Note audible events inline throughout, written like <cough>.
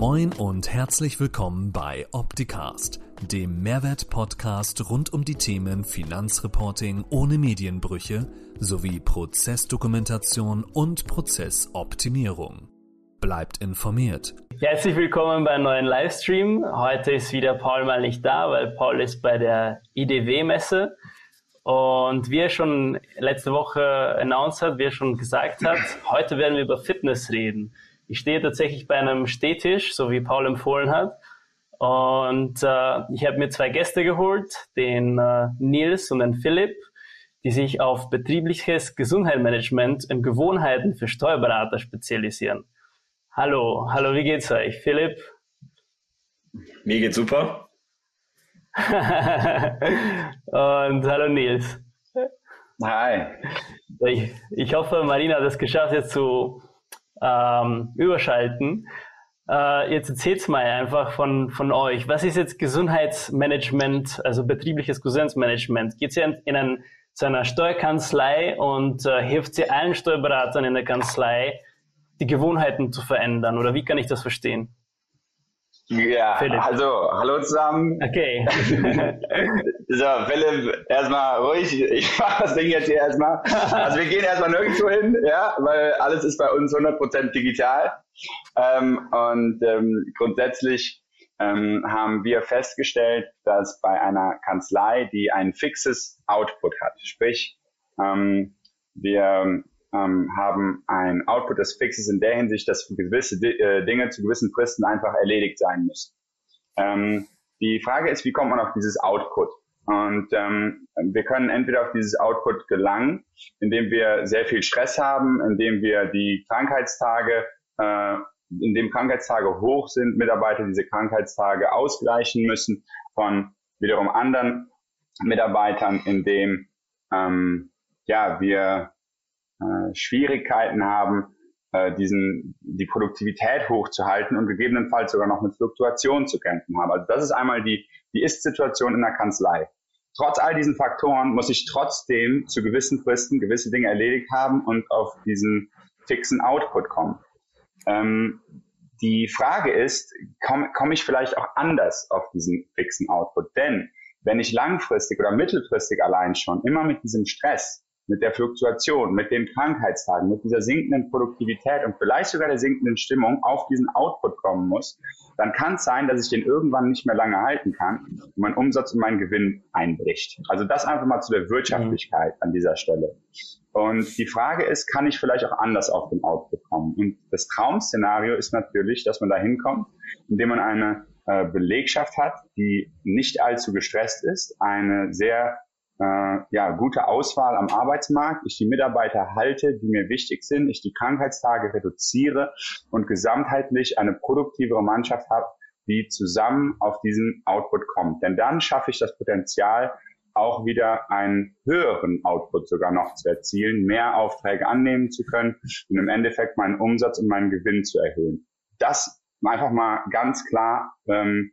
Moin und herzlich willkommen bei Opticast, dem Mehrwert-Podcast rund um die Themen Finanzreporting ohne Medienbrüche sowie Prozessdokumentation und Prozessoptimierung. Bleibt informiert. Herzlich willkommen bei einem neuen Livestream. Heute ist wieder Paul mal nicht da, weil Paul ist bei der IDW-Messe. Und wie er schon letzte Woche announced hat, wie er schon gesagt hat, heute werden wir über Fitness reden. Ich stehe tatsächlich bei einem Stehtisch, so wie Paul empfohlen hat. Und äh, ich habe mir zwei Gäste geholt, den äh, Nils und den Philipp, die sich auf betriebliches Gesundheitsmanagement und Gewohnheiten für Steuerberater spezialisieren. Hallo, hallo, wie geht's euch? Philipp? Mir geht's super. <laughs> und hallo Nils. Hi. Ich, ich hoffe, Marina hat es geschafft, jetzt zu ähm, überschalten. Äh, jetzt erzählt's mal einfach von, von euch. Was ist jetzt Gesundheitsmanagement, also betriebliches Gesundheitsmanagement? Geht ihr in ein, zu einer Steuerkanzlei und äh, hilft sie allen Steuerberatern in der Kanzlei, die Gewohnheiten zu verändern? Oder wie kann ich das verstehen? Ja, Philipp. also, hallo zusammen. Okay. <laughs> so, Philipp, erstmal ruhig. Ich <laughs> mache das Ding jetzt hier erstmal. Also, wir gehen erstmal nirgendwo hin, ja, weil alles ist bei uns 100% digital. Ähm, und ähm, grundsätzlich ähm, haben wir festgestellt, dass bei einer Kanzlei, die ein fixes Output hat, sprich, ähm, wir ähm, haben ein Output, das fix ist in der Hinsicht, dass gewisse äh, Dinge zu gewissen Fristen einfach erledigt sein müssen. Ähm, die Frage ist, wie kommt man auf dieses Output? Und ähm, wir können entweder auf dieses Output gelangen, indem wir sehr viel Stress haben, indem wir die Krankheitstage, äh, indem Krankheitstage hoch sind, Mitarbeiter diese Krankheitstage ausgleichen müssen von wiederum anderen Mitarbeitern, indem ähm, ja wir äh, Schwierigkeiten haben, äh, diesen, die Produktivität hochzuhalten und gegebenenfalls sogar noch mit Fluktuation zu kämpfen haben. Also das ist einmal die, die Ist-Situation in der Kanzlei. Trotz all diesen Faktoren muss ich trotzdem zu gewissen Fristen gewisse Dinge erledigt haben und auf diesen fixen Output kommen. Ähm, die Frage ist, komme komm ich vielleicht auch anders auf diesen fixen Output? Denn wenn ich langfristig oder mittelfristig allein schon immer mit diesem Stress mit der Fluktuation, mit den Krankheitstagen, mit dieser sinkenden Produktivität und vielleicht sogar der sinkenden Stimmung auf diesen Output kommen muss, dann kann es sein, dass ich den irgendwann nicht mehr lange halten kann und mein Umsatz und mein Gewinn einbricht. Also das einfach mal zu der Wirtschaftlichkeit an dieser Stelle. Und die Frage ist, kann ich vielleicht auch anders auf den Output kommen? Und das Traum-Szenario ist natürlich, dass man da hinkommt, indem man eine äh, Belegschaft hat, die nicht allzu gestresst ist, eine sehr äh, ja, gute Auswahl am Arbeitsmarkt, ich die Mitarbeiter halte, die mir wichtig sind, ich die Krankheitstage reduziere und gesamtheitlich eine produktivere Mannschaft habe, die zusammen auf diesen Output kommt. Denn dann schaffe ich das Potenzial, auch wieder einen höheren Output sogar noch zu erzielen, mehr Aufträge annehmen zu können und im Endeffekt meinen Umsatz und meinen Gewinn zu erhöhen. Das einfach mal ganz klar, ähm,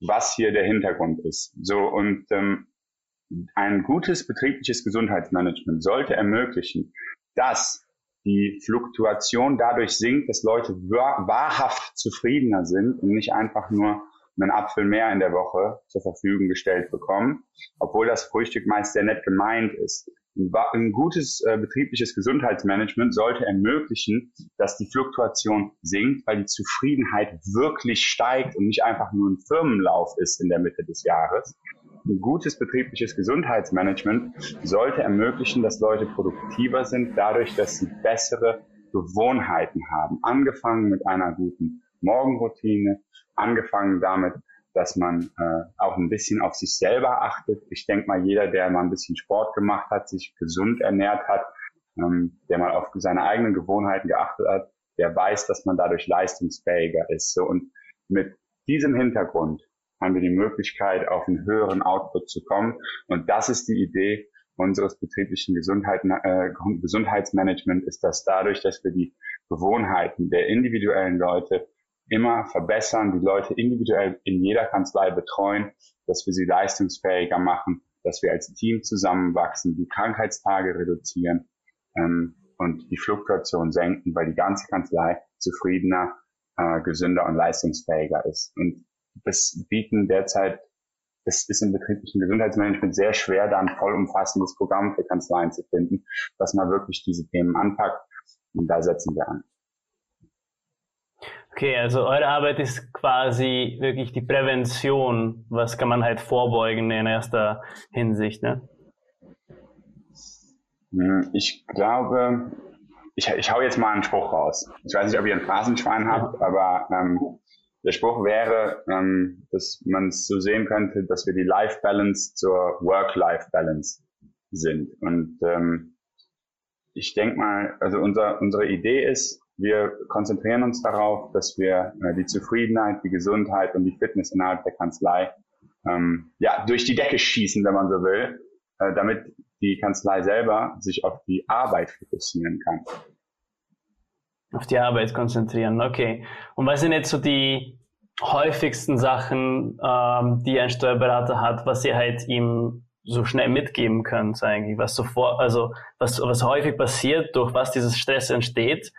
was hier der Hintergrund ist. So und ähm, ein gutes betriebliches Gesundheitsmanagement sollte ermöglichen, dass die Fluktuation dadurch sinkt, dass Leute wahrhaft zufriedener sind und nicht einfach nur einen Apfel mehr in der Woche zur Verfügung gestellt bekommen, obwohl das Frühstück meist sehr nett gemeint ist. Ein gutes äh, betriebliches Gesundheitsmanagement sollte ermöglichen, dass die Fluktuation sinkt, weil die Zufriedenheit wirklich steigt und nicht einfach nur ein Firmenlauf ist in der Mitte des Jahres ein gutes betriebliches Gesundheitsmanagement sollte ermöglichen, dass Leute produktiver sind, dadurch, dass sie bessere Gewohnheiten haben. Angefangen mit einer guten Morgenroutine, angefangen damit, dass man äh, auch ein bisschen auf sich selber achtet. Ich denke mal, jeder, der mal ein bisschen Sport gemacht hat, sich gesund ernährt hat, ähm, der mal auf seine eigenen Gewohnheiten geachtet hat, der weiß, dass man dadurch leistungsfähiger ist. So, und mit diesem Hintergrund haben wir die Möglichkeit, auf einen höheren Output zu kommen. Und das ist die Idee unseres betrieblichen Gesundheit, äh, Gesundheitsmanagement, ist dass dadurch, dass wir die Gewohnheiten der individuellen Leute immer verbessern, die Leute individuell in jeder Kanzlei betreuen, dass wir sie leistungsfähiger machen, dass wir als Team zusammenwachsen, die Krankheitstage reduzieren ähm, und die Fluktuation senken, weil die ganze Kanzlei zufriedener äh, gesünder und leistungsfähiger ist. Und das bieten derzeit, das ist im betrieblichen Gesundheitsmanagement sehr schwer, da ein vollumfassendes Programm für Kanzleien zu finden, dass man wirklich diese Themen anpackt. Und da setzen wir an. Okay, also eure Arbeit ist quasi wirklich die Prävention. Was kann man halt vorbeugen in erster Hinsicht, ne? Hm, ich glaube, ich, ich hau jetzt mal einen Spruch raus. Ich weiß nicht, ob ihr ein Phrasenschwein habt, aber ähm, der Spruch wäre, ähm, dass man es so sehen könnte, dass wir die Life Balance zur Work-Life Balance sind. Und ähm, ich denke mal, also unser, unsere Idee ist, wir konzentrieren uns darauf, dass wir äh, die Zufriedenheit, die Gesundheit und die Fitness innerhalb der Kanzlei ähm, ja, durch die Decke schießen, wenn man so will, äh, damit die Kanzlei selber sich auf die Arbeit fokussieren kann. Auf die Arbeit konzentrieren, okay. Und was sind jetzt so die häufigsten Sachen, ähm, die ein Steuerberater hat, was ihr halt ihm so schnell mitgeben könnt, eigentlich, was sofort, also was, was häufig passiert, durch was dieses Stress entsteht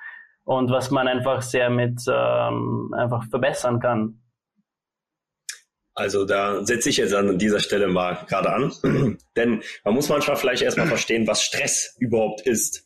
und was man einfach sehr mit ähm, einfach verbessern kann. Also da setze ich jetzt an dieser Stelle mal gerade an. <clears throat> Denn man muss manchmal vielleicht erstmal <clears throat> verstehen, was Stress überhaupt ist.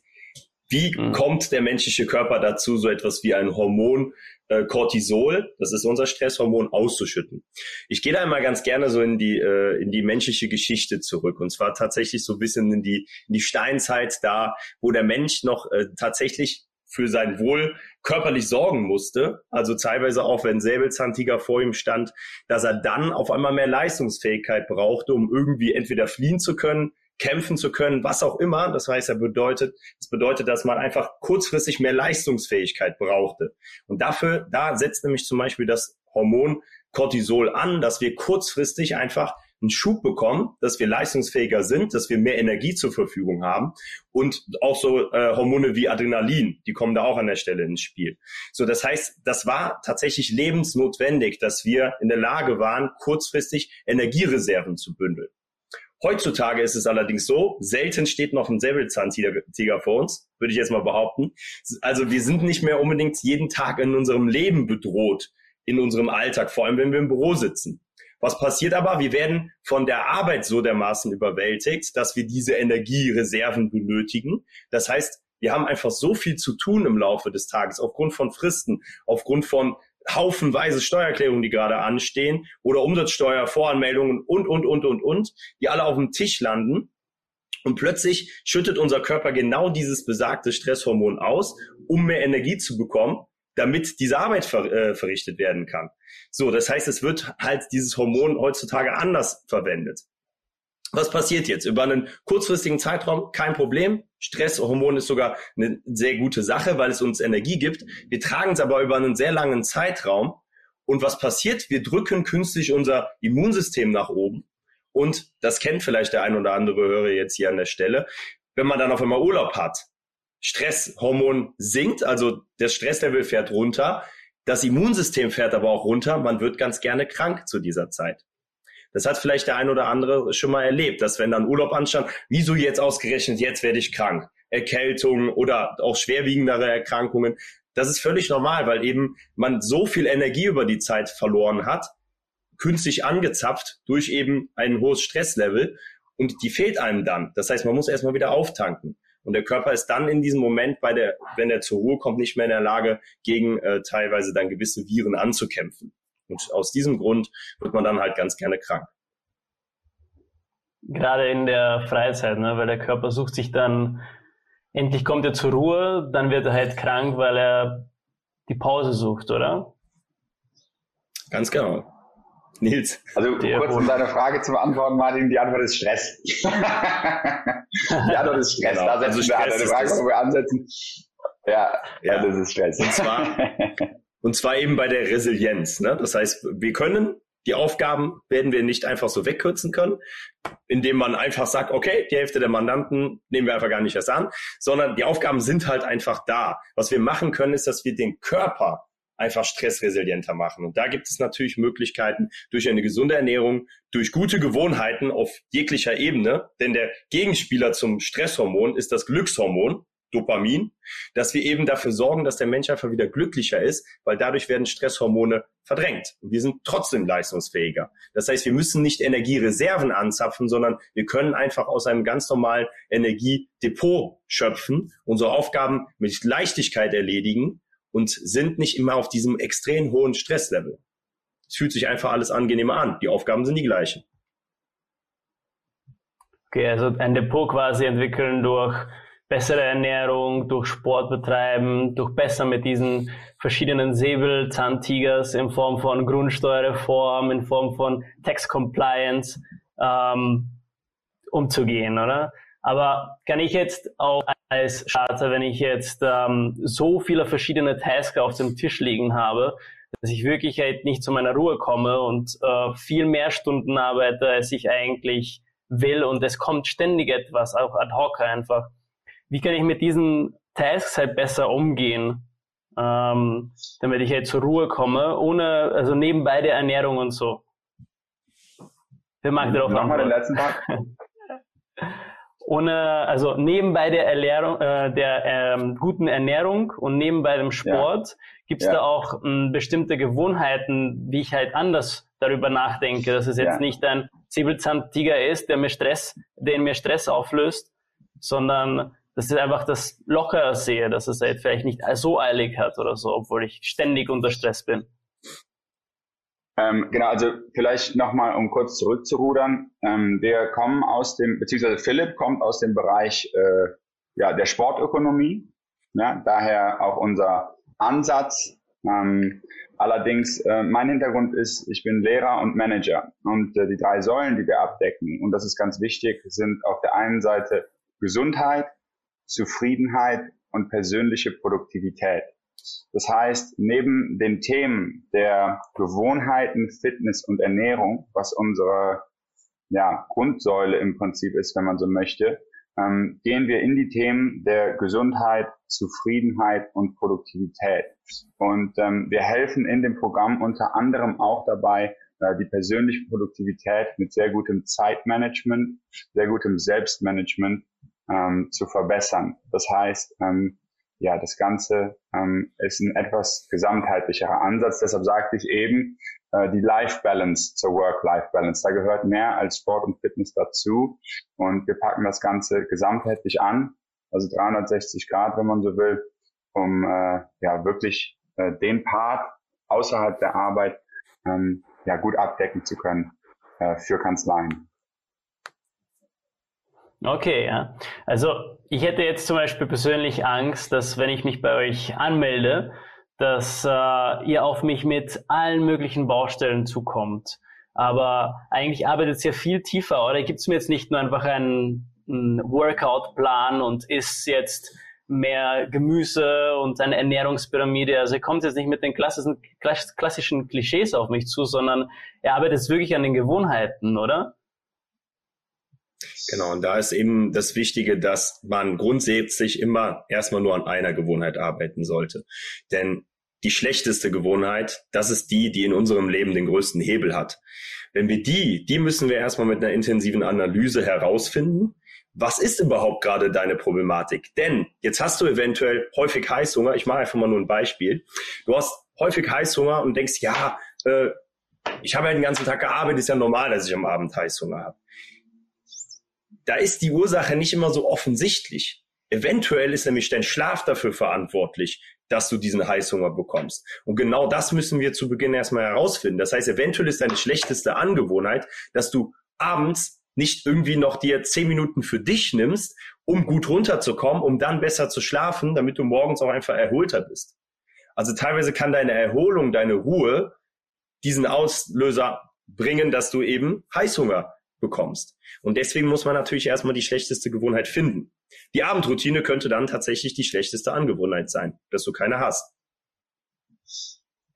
Wie mhm. kommt der menschliche Körper dazu, so etwas wie ein Hormon äh, Cortisol, das ist unser Stresshormon, auszuschütten? Ich gehe da immer ganz gerne so in die, äh, in die menschliche Geschichte zurück. Und zwar tatsächlich so ein bisschen in die, in die Steinzeit da, wo der Mensch noch äh, tatsächlich für sein Wohl körperlich sorgen musste, also teilweise auch wenn Säbelzahntiger vor ihm stand, dass er dann auf einmal mehr Leistungsfähigkeit brauchte, um irgendwie entweder fliehen zu können, kämpfen zu können, was auch immer. Das heißt, er bedeutet, das bedeutet, dass man einfach kurzfristig mehr Leistungsfähigkeit brauchte. Und dafür, da setzt nämlich zum Beispiel das Hormon Cortisol an, dass wir kurzfristig einfach einen Schub bekommen, dass wir leistungsfähiger sind, dass wir mehr Energie zur Verfügung haben und auch so äh, Hormone wie Adrenalin, die kommen da auch an der Stelle ins Spiel. So, das heißt, das war tatsächlich lebensnotwendig, dass wir in der Lage waren, kurzfristig Energiereserven zu bündeln. Heutzutage ist es allerdings so, selten steht noch ein Säbelzahntiger vor uns, würde ich jetzt mal behaupten. Also wir sind nicht mehr unbedingt jeden Tag in unserem Leben bedroht, in unserem Alltag, vor allem wenn wir im Büro sitzen. Was passiert aber? Wir werden von der Arbeit so dermaßen überwältigt, dass wir diese Energiereserven benötigen. Das heißt, wir haben einfach so viel zu tun im Laufe des Tages aufgrund von Fristen, aufgrund von haufenweise Steuererklärungen, die gerade anstehen oder Umsatzsteuervoranmeldungen und, und, und, und, und, die alle auf dem Tisch landen. Und plötzlich schüttet unser Körper genau dieses besagte Stresshormon aus, um mehr Energie zu bekommen damit diese Arbeit ver, äh, verrichtet werden kann. So, das heißt, es wird halt dieses Hormon heutzutage anders verwendet. Was passiert jetzt? Über einen kurzfristigen Zeitraum kein Problem. Stresshormon ist sogar eine sehr gute Sache, weil es uns Energie gibt. Wir tragen es aber über einen sehr langen Zeitraum. Und was passiert? Wir drücken künstlich unser Immunsystem nach oben. Und das kennt vielleicht der ein oder andere Hörer jetzt hier an der Stelle. Wenn man dann auf einmal Urlaub hat, Stresshormon sinkt, also das Stresslevel fährt runter, das Immunsystem fährt aber auch runter, man wird ganz gerne krank zu dieser Zeit. Das hat vielleicht der ein oder andere schon mal erlebt, dass wenn dann Urlaub anstand, wieso jetzt ausgerechnet, jetzt werde ich krank. Erkältung oder auch schwerwiegendere Erkrankungen. Das ist völlig normal, weil eben man so viel Energie über die Zeit verloren hat, künstlich angezapft durch eben ein hohes Stresslevel und die fehlt einem dann. Das heißt, man muss erstmal wieder auftanken. Und der Körper ist dann in diesem Moment, bei der, wenn er zur Ruhe kommt, nicht mehr in der Lage, gegen äh, teilweise dann gewisse Viren anzukämpfen. Und aus diesem Grund wird man dann halt ganz gerne krank. Gerade in der Freizeit, ne? weil der Körper sucht sich dann, endlich kommt er zur Ruhe, dann wird er halt krank, weil er die Pause sucht, oder? Ganz genau. Nils. Also kurz um deine Frage zu beantworten, Martin, die Antwort ist Stress. <laughs> die Antwort ist Stress. Genau. Da setzen also wir an. Deine Frage, wo wir ansetzen. Ja, ja, das ist Stress. Und zwar, <laughs> und zwar eben bei der Resilienz. Ne? Das heißt, wir können die Aufgaben werden wir nicht einfach so wegkürzen können, indem man einfach sagt, okay, die Hälfte der Mandanten nehmen wir einfach gar nicht erst an, sondern die Aufgaben sind halt einfach da. Was wir machen können, ist, dass wir den Körper einfach stressresilienter machen. Und da gibt es natürlich Möglichkeiten durch eine gesunde Ernährung, durch gute Gewohnheiten auf jeglicher Ebene, denn der Gegenspieler zum Stresshormon ist das Glückshormon. Dopamin, dass wir eben dafür sorgen, dass der Mensch einfach wieder glücklicher ist, weil dadurch werden Stresshormone verdrängt. Und wir sind trotzdem leistungsfähiger. Das heißt, wir müssen nicht Energiereserven anzapfen, sondern wir können einfach aus einem ganz normalen Energiedepot schöpfen, unsere Aufgaben mit Leichtigkeit erledigen und sind nicht immer auf diesem extrem hohen Stresslevel. Es fühlt sich einfach alles angenehmer an. Die Aufgaben sind die gleichen. Okay, also ein Depot quasi entwickeln durch bessere Ernährung, durch Sport betreiben, durch besser mit diesen verschiedenen Säbelzahntigers in Form von Grundsteuerreform, in Form von Tax Compliance ähm, umzugehen, oder? Aber kann ich jetzt auch als Starter, wenn ich jetzt ähm, so viele verschiedene Tasks auf dem Tisch liegen habe, dass ich wirklich halt nicht zu meiner Ruhe komme und äh, viel mehr Stunden arbeite, als ich eigentlich will und es kommt ständig etwas, auch ad hoc einfach. Wie kann ich mit diesen Tasks halt besser umgehen, ähm, damit ich halt zur Ruhe komme, ohne, also nebenbei der Ernährung und so. Wer mag darauf Mach mal den letzten Tag. <laughs> ohne, also nebenbei der, Ernährung, äh, der ähm, guten Ernährung und nebenbei dem Sport ja. gibt es ja. da auch m, bestimmte Gewohnheiten, wie ich halt anders darüber nachdenke, dass es jetzt ja. nicht ein Säbelzahntiger ist, der mir Stress, den mir Stress auflöst, sondern dass ich einfach das lockerer sehe, dass es halt vielleicht nicht so eilig hat oder so, obwohl ich ständig unter Stress bin. Ähm, genau, also vielleicht nochmal, um kurz zurückzurudern. Ähm, wir kommen aus dem, beziehungsweise Philipp kommt aus dem Bereich äh, ja, der Sportökonomie. Ja, daher auch unser Ansatz. Ähm, allerdings, äh, mein Hintergrund ist, ich bin Lehrer und Manager. Und äh, die drei Säulen, die wir abdecken, und das ist ganz wichtig, sind auf der einen Seite Gesundheit, Zufriedenheit und persönliche Produktivität. Das heißt, neben den Themen der Gewohnheiten, Fitness und Ernährung, was unsere ja, Grundsäule im Prinzip ist, wenn man so möchte, ähm, gehen wir in die Themen der Gesundheit, Zufriedenheit und Produktivität. Und ähm, wir helfen in dem Programm unter anderem auch dabei, äh, die persönliche Produktivität mit sehr gutem Zeitmanagement, sehr gutem Selbstmanagement ähm, zu verbessern. Das heißt, ähm, ja, das Ganze ähm, ist ein etwas gesamtheitlicherer Ansatz. Deshalb sagte ich eben, äh, die Life Balance zur Work-Life Balance. Da gehört mehr als Sport und Fitness dazu. Und wir packen das Ganze gesamtheitlich an, also 360 Grad, wenn man so will, um äh, ja wirklich äh, den Part außerhalb der Arbeit ähm, ja gut abdecken zu können äh, für Kanzleien. Okay, ja. Also ich hätte jetzt zum Beispiel persönlich Angst, dass wenn ich mich bei euch anmelde, dass äh, ihr auf mich mit allen möglichen Baustellen zukommt. Aber eigentlich arbeitet es ja viel tiefer, oder? Gibt es mir jetzt nicht nur einfach einen, einen Workout-Plan und ist jetzt mehr Gemüse und eine Ernährungspyramide. Also ihr kommt jetzt nicht mit den klassischen, klassischen Klischees auf mich zu, sondern ihr arbeitet wirklich an den Gewohnheiten, oder? Genau, und da ist eben das Wichtige, dass man grundsätzlich immer erstmal nur an einer Gewohnheit arbeiten sollte. Denn die schlechteste Gewohnheit, das ist die, die in unserem Leben den größten Hebel hat. Wenn wir die, die müssen wir erstmal mit einer intensiven Analyse herausfinden. Was ist überhaupt gerade deine Problematik? Denn jetzt hast du eventuell häufig Heißhunger. Ich mache einfach mal nur ein Beispiel. Du hast häufig Heißhunger und denkst, ja, äh, ich habe ja den ganzen Tag gearbeitet, ist ja normal, dass ich am Abend Heißhunger habe da ist die Ursache nicht immer so offensichtlich. Eventuell ist nämlich dein Schlaf dafür verantwortlich, dass du diesen Heißhunger bekommst. Und genau das müssen wir zu Beginn erstmal herausfinden. Das heißt, eventuell ist deine schlechteste Angewohnheit, dass du abends nicht irgendwie noch dir zehn Minuten für dich nimmst, um gut runterzukommen, um dann besser zu schlafen, damit du morgens auch einfach erholter bist. Also teilweise kann deine Erholung, deine Ruhe diesen Auslöser bringen, dass du eben Heißhunger bekommst. Und deswegen muss man natürlich erstmal die schlechteste Gewohnheit finden. Die Abendroutine könnte dann tatsächlich die schlechteste Angewohnheit sein, dass du keine hast.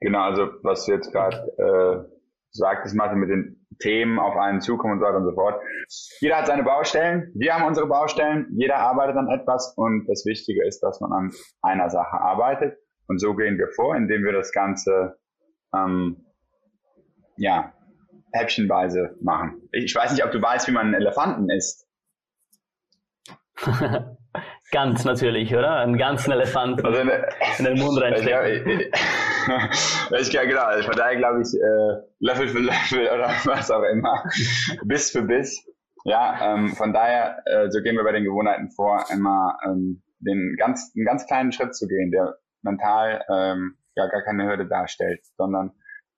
Genau, also was du jetzt gerade äh, sagtest, Martin, mit den Themen auf einen zukommen und so weiter und so fort. Jeder hat seine Baustellen, wir haben unsere Baustellen, jeder arbeitet an etwas und das Wichtige ist, dass man an einer Sache arbeitet. Und so gehen wir vor, indem wir das Ganze ähm, ja, häppchenweise machen. Ich weiß nicht, ob du weißt, wie man einen Elefanten isst. <laughs> Ganz natürlich, oder? Einen ganzen Elefant also eine, in den Mund reinstecken. Ich, ja, genau. Von daher glaube ich, äh, Löffel für Löffel oder <laughs> was auch immer, Biss für Biss. Ja, ähm, von daher, äh, so gehen wir bei den Gewohnheiten vor, immer ähm, den ganz, einen ganz kleinen Schritt zu gehen, der mental ähm, ja gar keine Hürde darstellt, sondern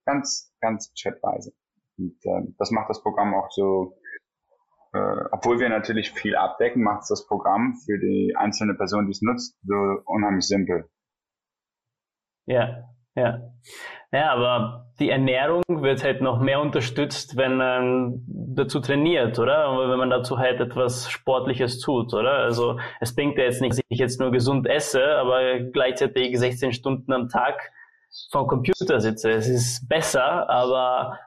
ganz, ganz schrittweise. Und äh, das macht das Programm auch so äh, obwohl wir natürlich viel abdecken, macht das Programm für die einzelne Person, die es nutzt, so unheimlich simpel. Ja, ja. Ja, aber die Ernährung wird halt noch mehr unterstützt, wenn man dazu trainiert, oder? Wenn man dazu halt etwas Sportliches tut, oder? Also es bringt ja jetzt nicht, dass ich jetzt nur gesund esse, aber gleichzeitig 16 Stunden am Tag vom Computer sitze. Es ist besser, aber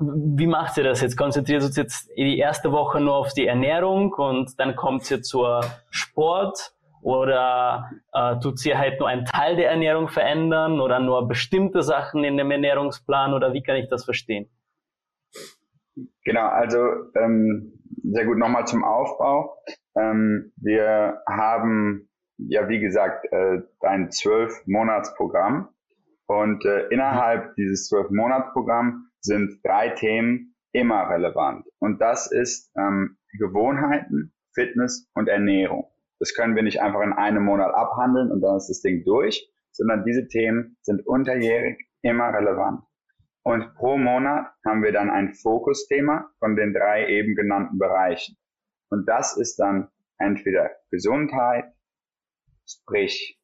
wie macht ihr das jetzt? Konzentriert ihr jetzt die erste Woche nur auf die Ernährung und dann kommt ihr zur Sport oder äh, tut sie halt nur einen Teil der Ernährung verändern oder nur bestimmte Sachen in dem Ernährungsplan oder wie kann ich das verstehen? Genau, also ähm, sehr gut nochmal zum Aufbau. Ähm, wir haben ja wie gesagt äh, ein zwölf Monats Programm und äh, innerhalb dieses zwölf Monats Programm sind drei Themen immer relevant. Und das ist ähm, Gewohnheiten, Fitness und Ernährung. Das können wir nicht einfach in einem Monat abhandeln und dann ist das Ding durch, sondern diese Themen sind unterjährig immer relevant. Und pro Monat haben wir dann ein Fokusthema von den drei eben genannten Bereichen. Und das ist dann entweder Gesundheit, sprich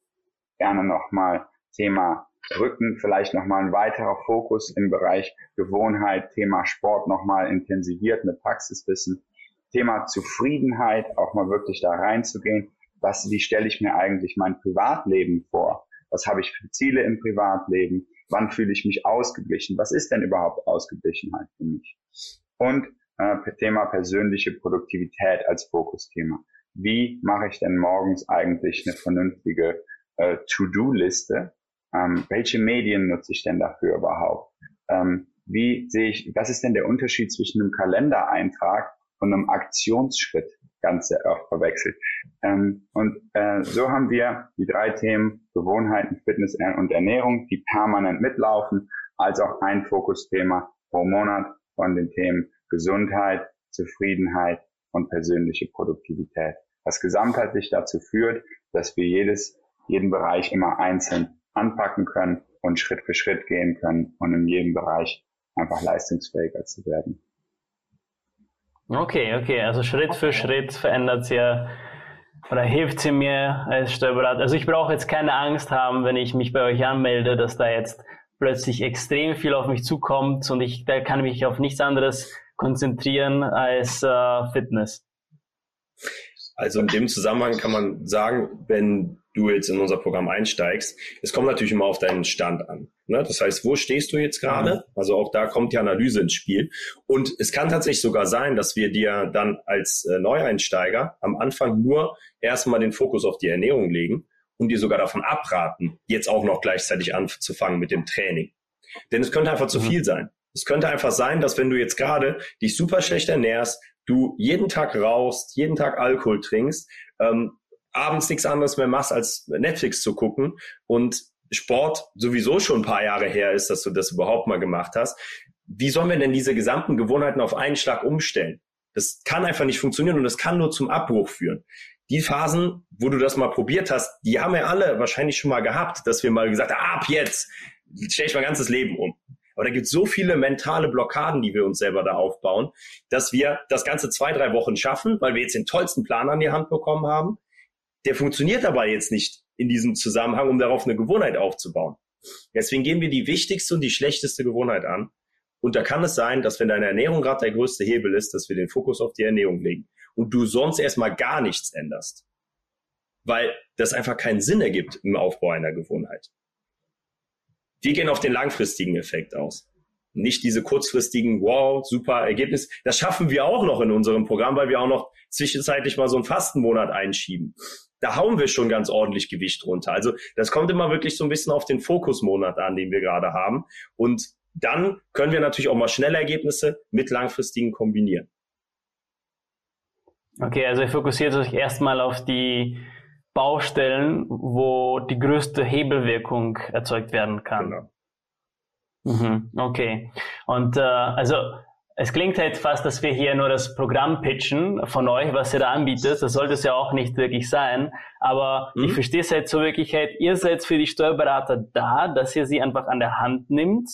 gerne nochmal Thema Rücken vielleicht nochmal ein weiterer Fokus im Bereich Gewohnheit, Thema Sport nochmal intensiviert mit Praxiswissen, Thema Zufriedenheit, auch mal wirklich da reinzugehen. Was, wie stelle ich mir eigentlich mein Privatleben vor? Was habe ich für Ziele im Privatleben? Wann fühle ich mich ausgeglichen? Was ist denn überhaupt Ausgeglichenheit für mich? Und äh, Thema persönliche Produktivität als Fokusthema. Wie mache ich denn morgens eigentlich eine vernünftige äh, To-Do-Liste, ähm, welche Medien nutze ich denn dafür überhaupt? Ähm, wie sehe ich, was ist denn der Unterschied zwischen einem Kalendereintrag und einem Aktionsschritt? Ganz sehr oft verwechselt. Ähm, und äh, so haben wir die drei Themen Gewohnheiten, Fitness und Ernährung, die permanent mitlaufen, als auch ein Fokusthema pro Monat von den Themen Gesundheit, Zufriedenheit und persönliche Produktivität. Was gesamtheitlich dazu führt, dass wir jedes, jeden Bereich immer einzeln anpacken können und Schritt für Schritt gehen können und in jedem Bereich einfach leistungsfähiger zu werden. Okay, okay, also Schritt für Schritt verändert sie oder hilft sie mir als Steuerberater. Also ich brauche jetzt keine Angst haben, wenn ich mich bei euch anmelde, dass da jetzt plötzlich extrem viel auf mich zukommt und ich da kann mich auf nichts anderes konzentrieren als äh, Fitness. Also in dem Zusammenhang kann man sagen, wenn du jetzt in unser Programm einsteigst. Es kommt natürlich immer auf deinen Stand an. Ne? Das heißt, wo stehst du jetzt gerade? Mhm. Also auch da kommt die Analyse ins Spiel. Und es kann tatsächlich sogar sein, dass wir dir dann als äh, Neueinsteiger am Anfang nur erstmal den Fokus auf die Ernährung legen und dir sogar davon abraten, jetzt auch noch gleichzeitig anzufangen mit dem Training. Denn es könnte einfach zu mhm. viel sein. Es könnte einfach sein, dass wenn du jetzt gerade dich super schlecht ernährst, du jeden Tag rauchst, jeden Tag Alkohol trinkst, ähm, abends nichts anderes mehr machst, als Netflix zu gucken und Sport sowieso schon ein paar Jahre her ist, dass du das überhaupt mal gemacht hast. Wie sollen wir denn diese gesamten Gewohnheiten auf einen Schlag umstellen? Das kann einfach nicht funktionieren und das kann nur zum Abbruch führen. Die Phasen, wo du das mal probiert hast, die haben wir alle wahrscheinlich schon mal gehabt, dass wir mal gesagt haben, ab jetzt stelle ich mein ganzes Leben um. Aber da gibt es so viele mentale Blockaden, die wir uns selber da aufbauen, dass wir das Ganze zwei, drei Wochen schaffen, weil wir jetzt den tollsten Plan an die Hand bekommen haben der funktioniert aber jetzt nicht in diesem Zusammenhang, um darauf eine Gewohnheit aufzubauen. Deswegen gehen wir die wichtigste und die schlechteste Gewohnheit an. Und da kann es sein, dass wenn deine Ernährung gerade der größte Hebel ist, dass wir den Fokus auf die Ernährung legen und du sonst erstmal gar nichts änderst. Weil das einfach keinen Sinn ergibt im Aufbau einer Gewohnheit. Wir gehen auf den langfristigen Effekt aus. Nicht diese kurzfristigen, wow, super Ergebnis. Das schaffen wir auch noch in unserem Programm, weil wir auch noch zwischenzeitlich mal so einen Fastenmonat einschieben da hauen wir schon ganz ordentlich Gewicht runter. Also das kommt immer wirklich so ein bisschen auf den Fokusmonat an, den wir gerade haben. Und dann können wir natürlich auch mal schnelle Ergebnisse mit langfristigen kombinieren. Okay, also ihr fokussiert euch erstmal auf die Baustellen, wo die größte Hebelwirkung erzeugt werden kann. Genau. Mhm, okay. Und äh, also es klingt halt fast, dass wir hier nur das Programm pitchen von euch, was ihr da anbietet. Das sollte es ja auch nicht wirklich sein. Aber mhm. ich verstehe es halt so wirklich halt, ihr seid für die Steuerberater da, dass ihr sie einfach an der Hand nimmt,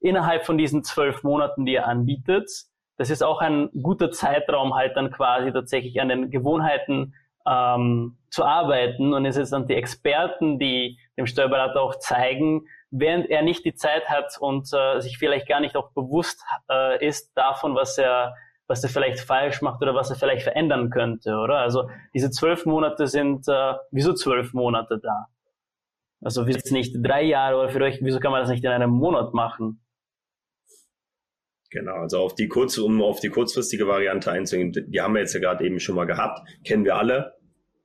innerhalb von diesen zwölf Monaten, die ihr anbietet. Das ist auch ein guter Zeitraum, halt dann quasi tatsächlich an den Gewohnheiten ähm, zu arbeiten. Und es ist dann die Experten, die dem Steuerberater auch zeigen, während er nicht die Zeit hat und äh, sich vielleicht gar nicht auch bewusst äh, ist davon, was er was er vielleicht falsch macht oder was er vielleicht verändern könnte, oder? Also diese zwölf Monate sind, äh, wieso zwölf Monate da? Also wieso nicht drei Jahre oder für euch, wieso kann man das nicht in einem Monat machen? Genau, also auf die kurz, um auf die kurzfristige Variante einzugehen, die haben wir jetzt ja gerade eben schon mal gehabt, kennen wir alle.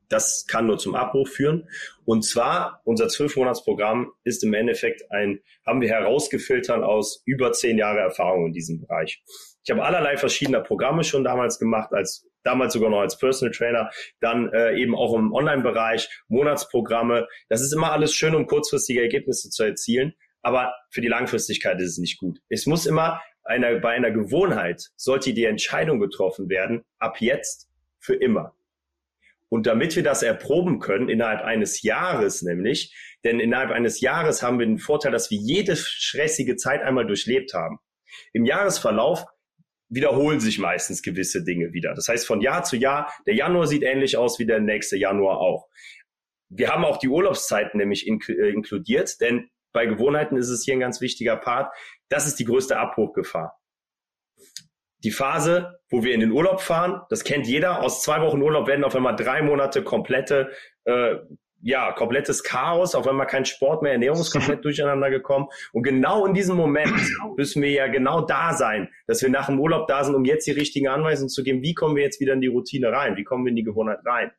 Das kann nur zum Abbruch führen. Und zwar, unser Zwölfmonatsprogramm ist im Endeffekt ein, haben wir herausgefiltert aus über zehn Jahre Erfahrung in diesem Bereich. Ich habe allerlei verschiedene Programme schon damals gemacht, als damals sogar noch als Personal Trainer, dann äh, eben auch im Online-Bereich, Monatsprogramme. Das ist immer alles schön, um kurzfristige Ergebnisse zu erzielen, aber für die Langfristigkeit ist es nicht gut. Es muss immer einer, bei einer Gewohnheit sollte die Entscheidung getroffen werden, ab jetzt für immer. Und damit wir das erproben können, innerhalb eines Jahres nämlich, denn innerhalb eines Jahres haben wir den Vorteil, dass wir jede stressige Zeit einmal durchlebt haben. Im Jahresverlauf wiederholen sich meistens gewisse Dinge wieder. Das heißt, von Jahr zu Jahr, der Januar sieht ähnlich aus wie der nächste Januar auch. Wir haben auch die Urlaubszeiten nämlich äh, inkludiert, denn bei Gewohnheiten ist es hier ein ganz wichtiger Part. Das ist die größte Abbruchgefahr. Die Phase, wo wir in den Urlaub fahren, das kennt jeder, aus zwei Wochen Urlaub werden auf einmal drei Monate komplette, äh, ja, komplettes Chaos, auf einmal kein Sport mehr, Ernährung ist komplett <laughs> durcheinander gekommen. Und genau in diesem Moment müssen wir ja genau da sein, dass wir nach dem Urlaub da sind, um jetzt die richtigen Anweisungen zu geben, wie kommen wir jetzt wieder in die Routine rein, wie kommen wir in die Gewohnheit rein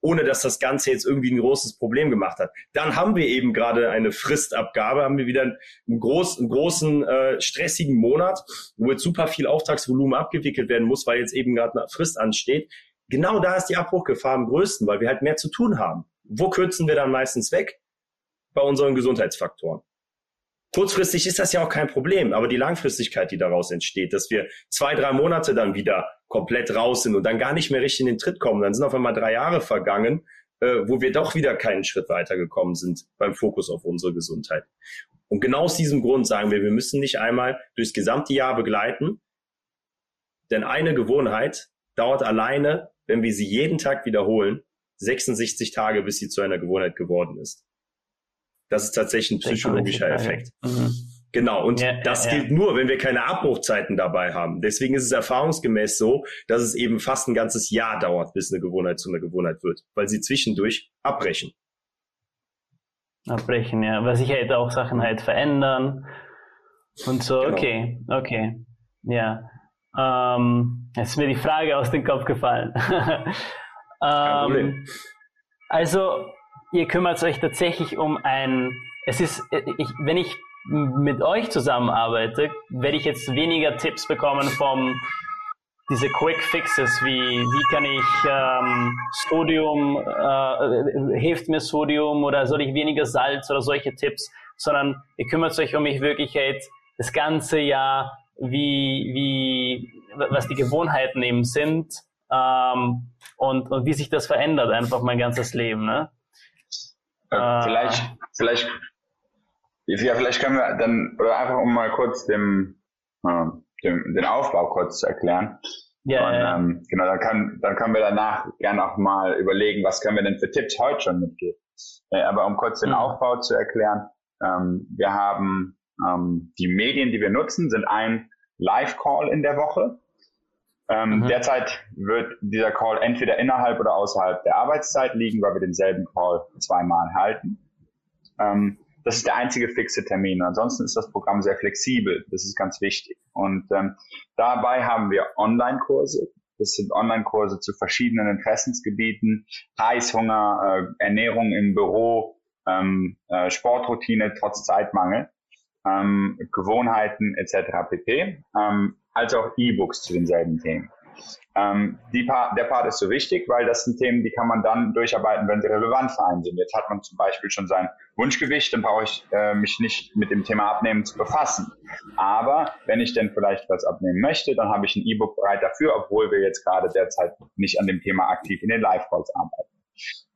ohne dass das Ganze jetzt irgendwie ein großes Problem gemacht hat. Dann haben wir eben gerade eine Fristabgabe, haben wir wieder einen, groß, einen großen, äh, stressigen Monat, wo jetzt super viel Auftragsvolumen abgewickelt werden muss, weil jetzt eben gerade eine Frist ansteht. Genau da ist die Abbruchgefahr am größten, weil wir halt mehr zu tun haben. Wo kürzen wir dann meistens weg? Bei unseren Gesundheitsfaktoren. Kurzfristig ist das ja auch kein Problem, aber die Langfristigkeit, die daraus entsteht, dass wir zwei, drei Monate dann wieder komplett raus sind und dann gar nicht mehr richtig in den Tritt kommen, dann sind auf einmal drei Jahre vergangen, äh, wo wir doch wieder keinen Schritt weitergekommen sind beim Fokus auf unsere Gesundheit. Und genau aus diesem Grund sagen wir, wir müssen nicht einmal durchs gesamte Jahr begleiten, denn eine Gewohnheit dauert alleine, wenn wir sie jeden Tag wiederholen, 66 Tage, bis sie zu einer Gewohnheit geworden ist. Das ist tatsächlich ein psychologischer Effekt. Mhm. Genau, und ja, das ja, gilt nur, wenn wir keine Abbruchzeiten dabei haben. Deswegen ist es erfahrungsgemäß so, dass es eben fast ein ganzes Jahr dauert, bis eine Gewohnheit zu einer Gewohnheit wird, weil sie zwischendurch abbrechen. Abbrechen, ja. Weil sich halt auch Sachen halt verändern und so. Genau. Okay, okay. Ja. Ähm, jetzt ist mir die Frage aus dem Kopf gefallen. <laughs> ähm, also, ihr kümmert euch tatsächlich um ein, es ist, ich, wenn ich mit euch zusammenarbeite, werde ich jetzt weniger Tipps bekommen vom diese Quick Fixes wie wie kann ich ähm, Sodium äh, hilft mir Sodium oder soll ich weniger Salz oder solche Tipps, sondern ihr kümmert euch um mich wirklich halt das ganze Jahr, wie wie was die Gewohnheiten eben sind ähm, und und wie sich das verändert einfach mein ganzes Leben, ne? Äh, vielleicht vielleicht ja, vielleicht können wir dann, oder einfach um mal kurz dem, äh, dem den Aufbau kurz zu erklären. Ja, Und, ja. Ähm, genau, dann, kann, dann können wir danach gerne auch mal überlegen, was können wir denn für Tipps heute schon mitgeben. Äh, aber um kurz den mhm. Aufbau zu erklären, ähm, wir haben ähm, die Medien, die wir nutzen, sind ein Live-Call in der Woche. Ähm, mhm. Derzeit wird dieser Call entweder innerhalb oder außerhalb der Arbeitszeit liegen, weil wir denselben Call zweimal halten. Ähm, das ist der einzige fixe Termin. Ansonsten ist das Programm sehr flexibel. Das ist ganz wichtig. Und ähm, dabei haben wir Online-Kurse. Das sind Online-Kurse zu verschiedenen Interessensgebieten, Heißhunger, äh, Ernährung im Büro, ähm, äh, Sportroutine trotz Zeitmangel, ähm, Gewohnheiten etc. pp. Ähm, als auch E-Books zu denselben Themen. Ähm, Part, der Part ist so wichtig, weil das sind Themen, die kann man dann durcharbeiten, wenn sie relevant für einen sind. Jetzt hat man zum Beispiel schon sein Wunschgewicht, dann brauche ich äh, mich nicht mit dem Thema Abnehmen zu befassen. Aber wenn ich denn vielleicht was abnehmen möchte, dann habe ich ein E-Book bereit dafür, obwohl wir jetzt gerade derzeit nicht an dem Thema aktiv in den Live-Calls arbeiten.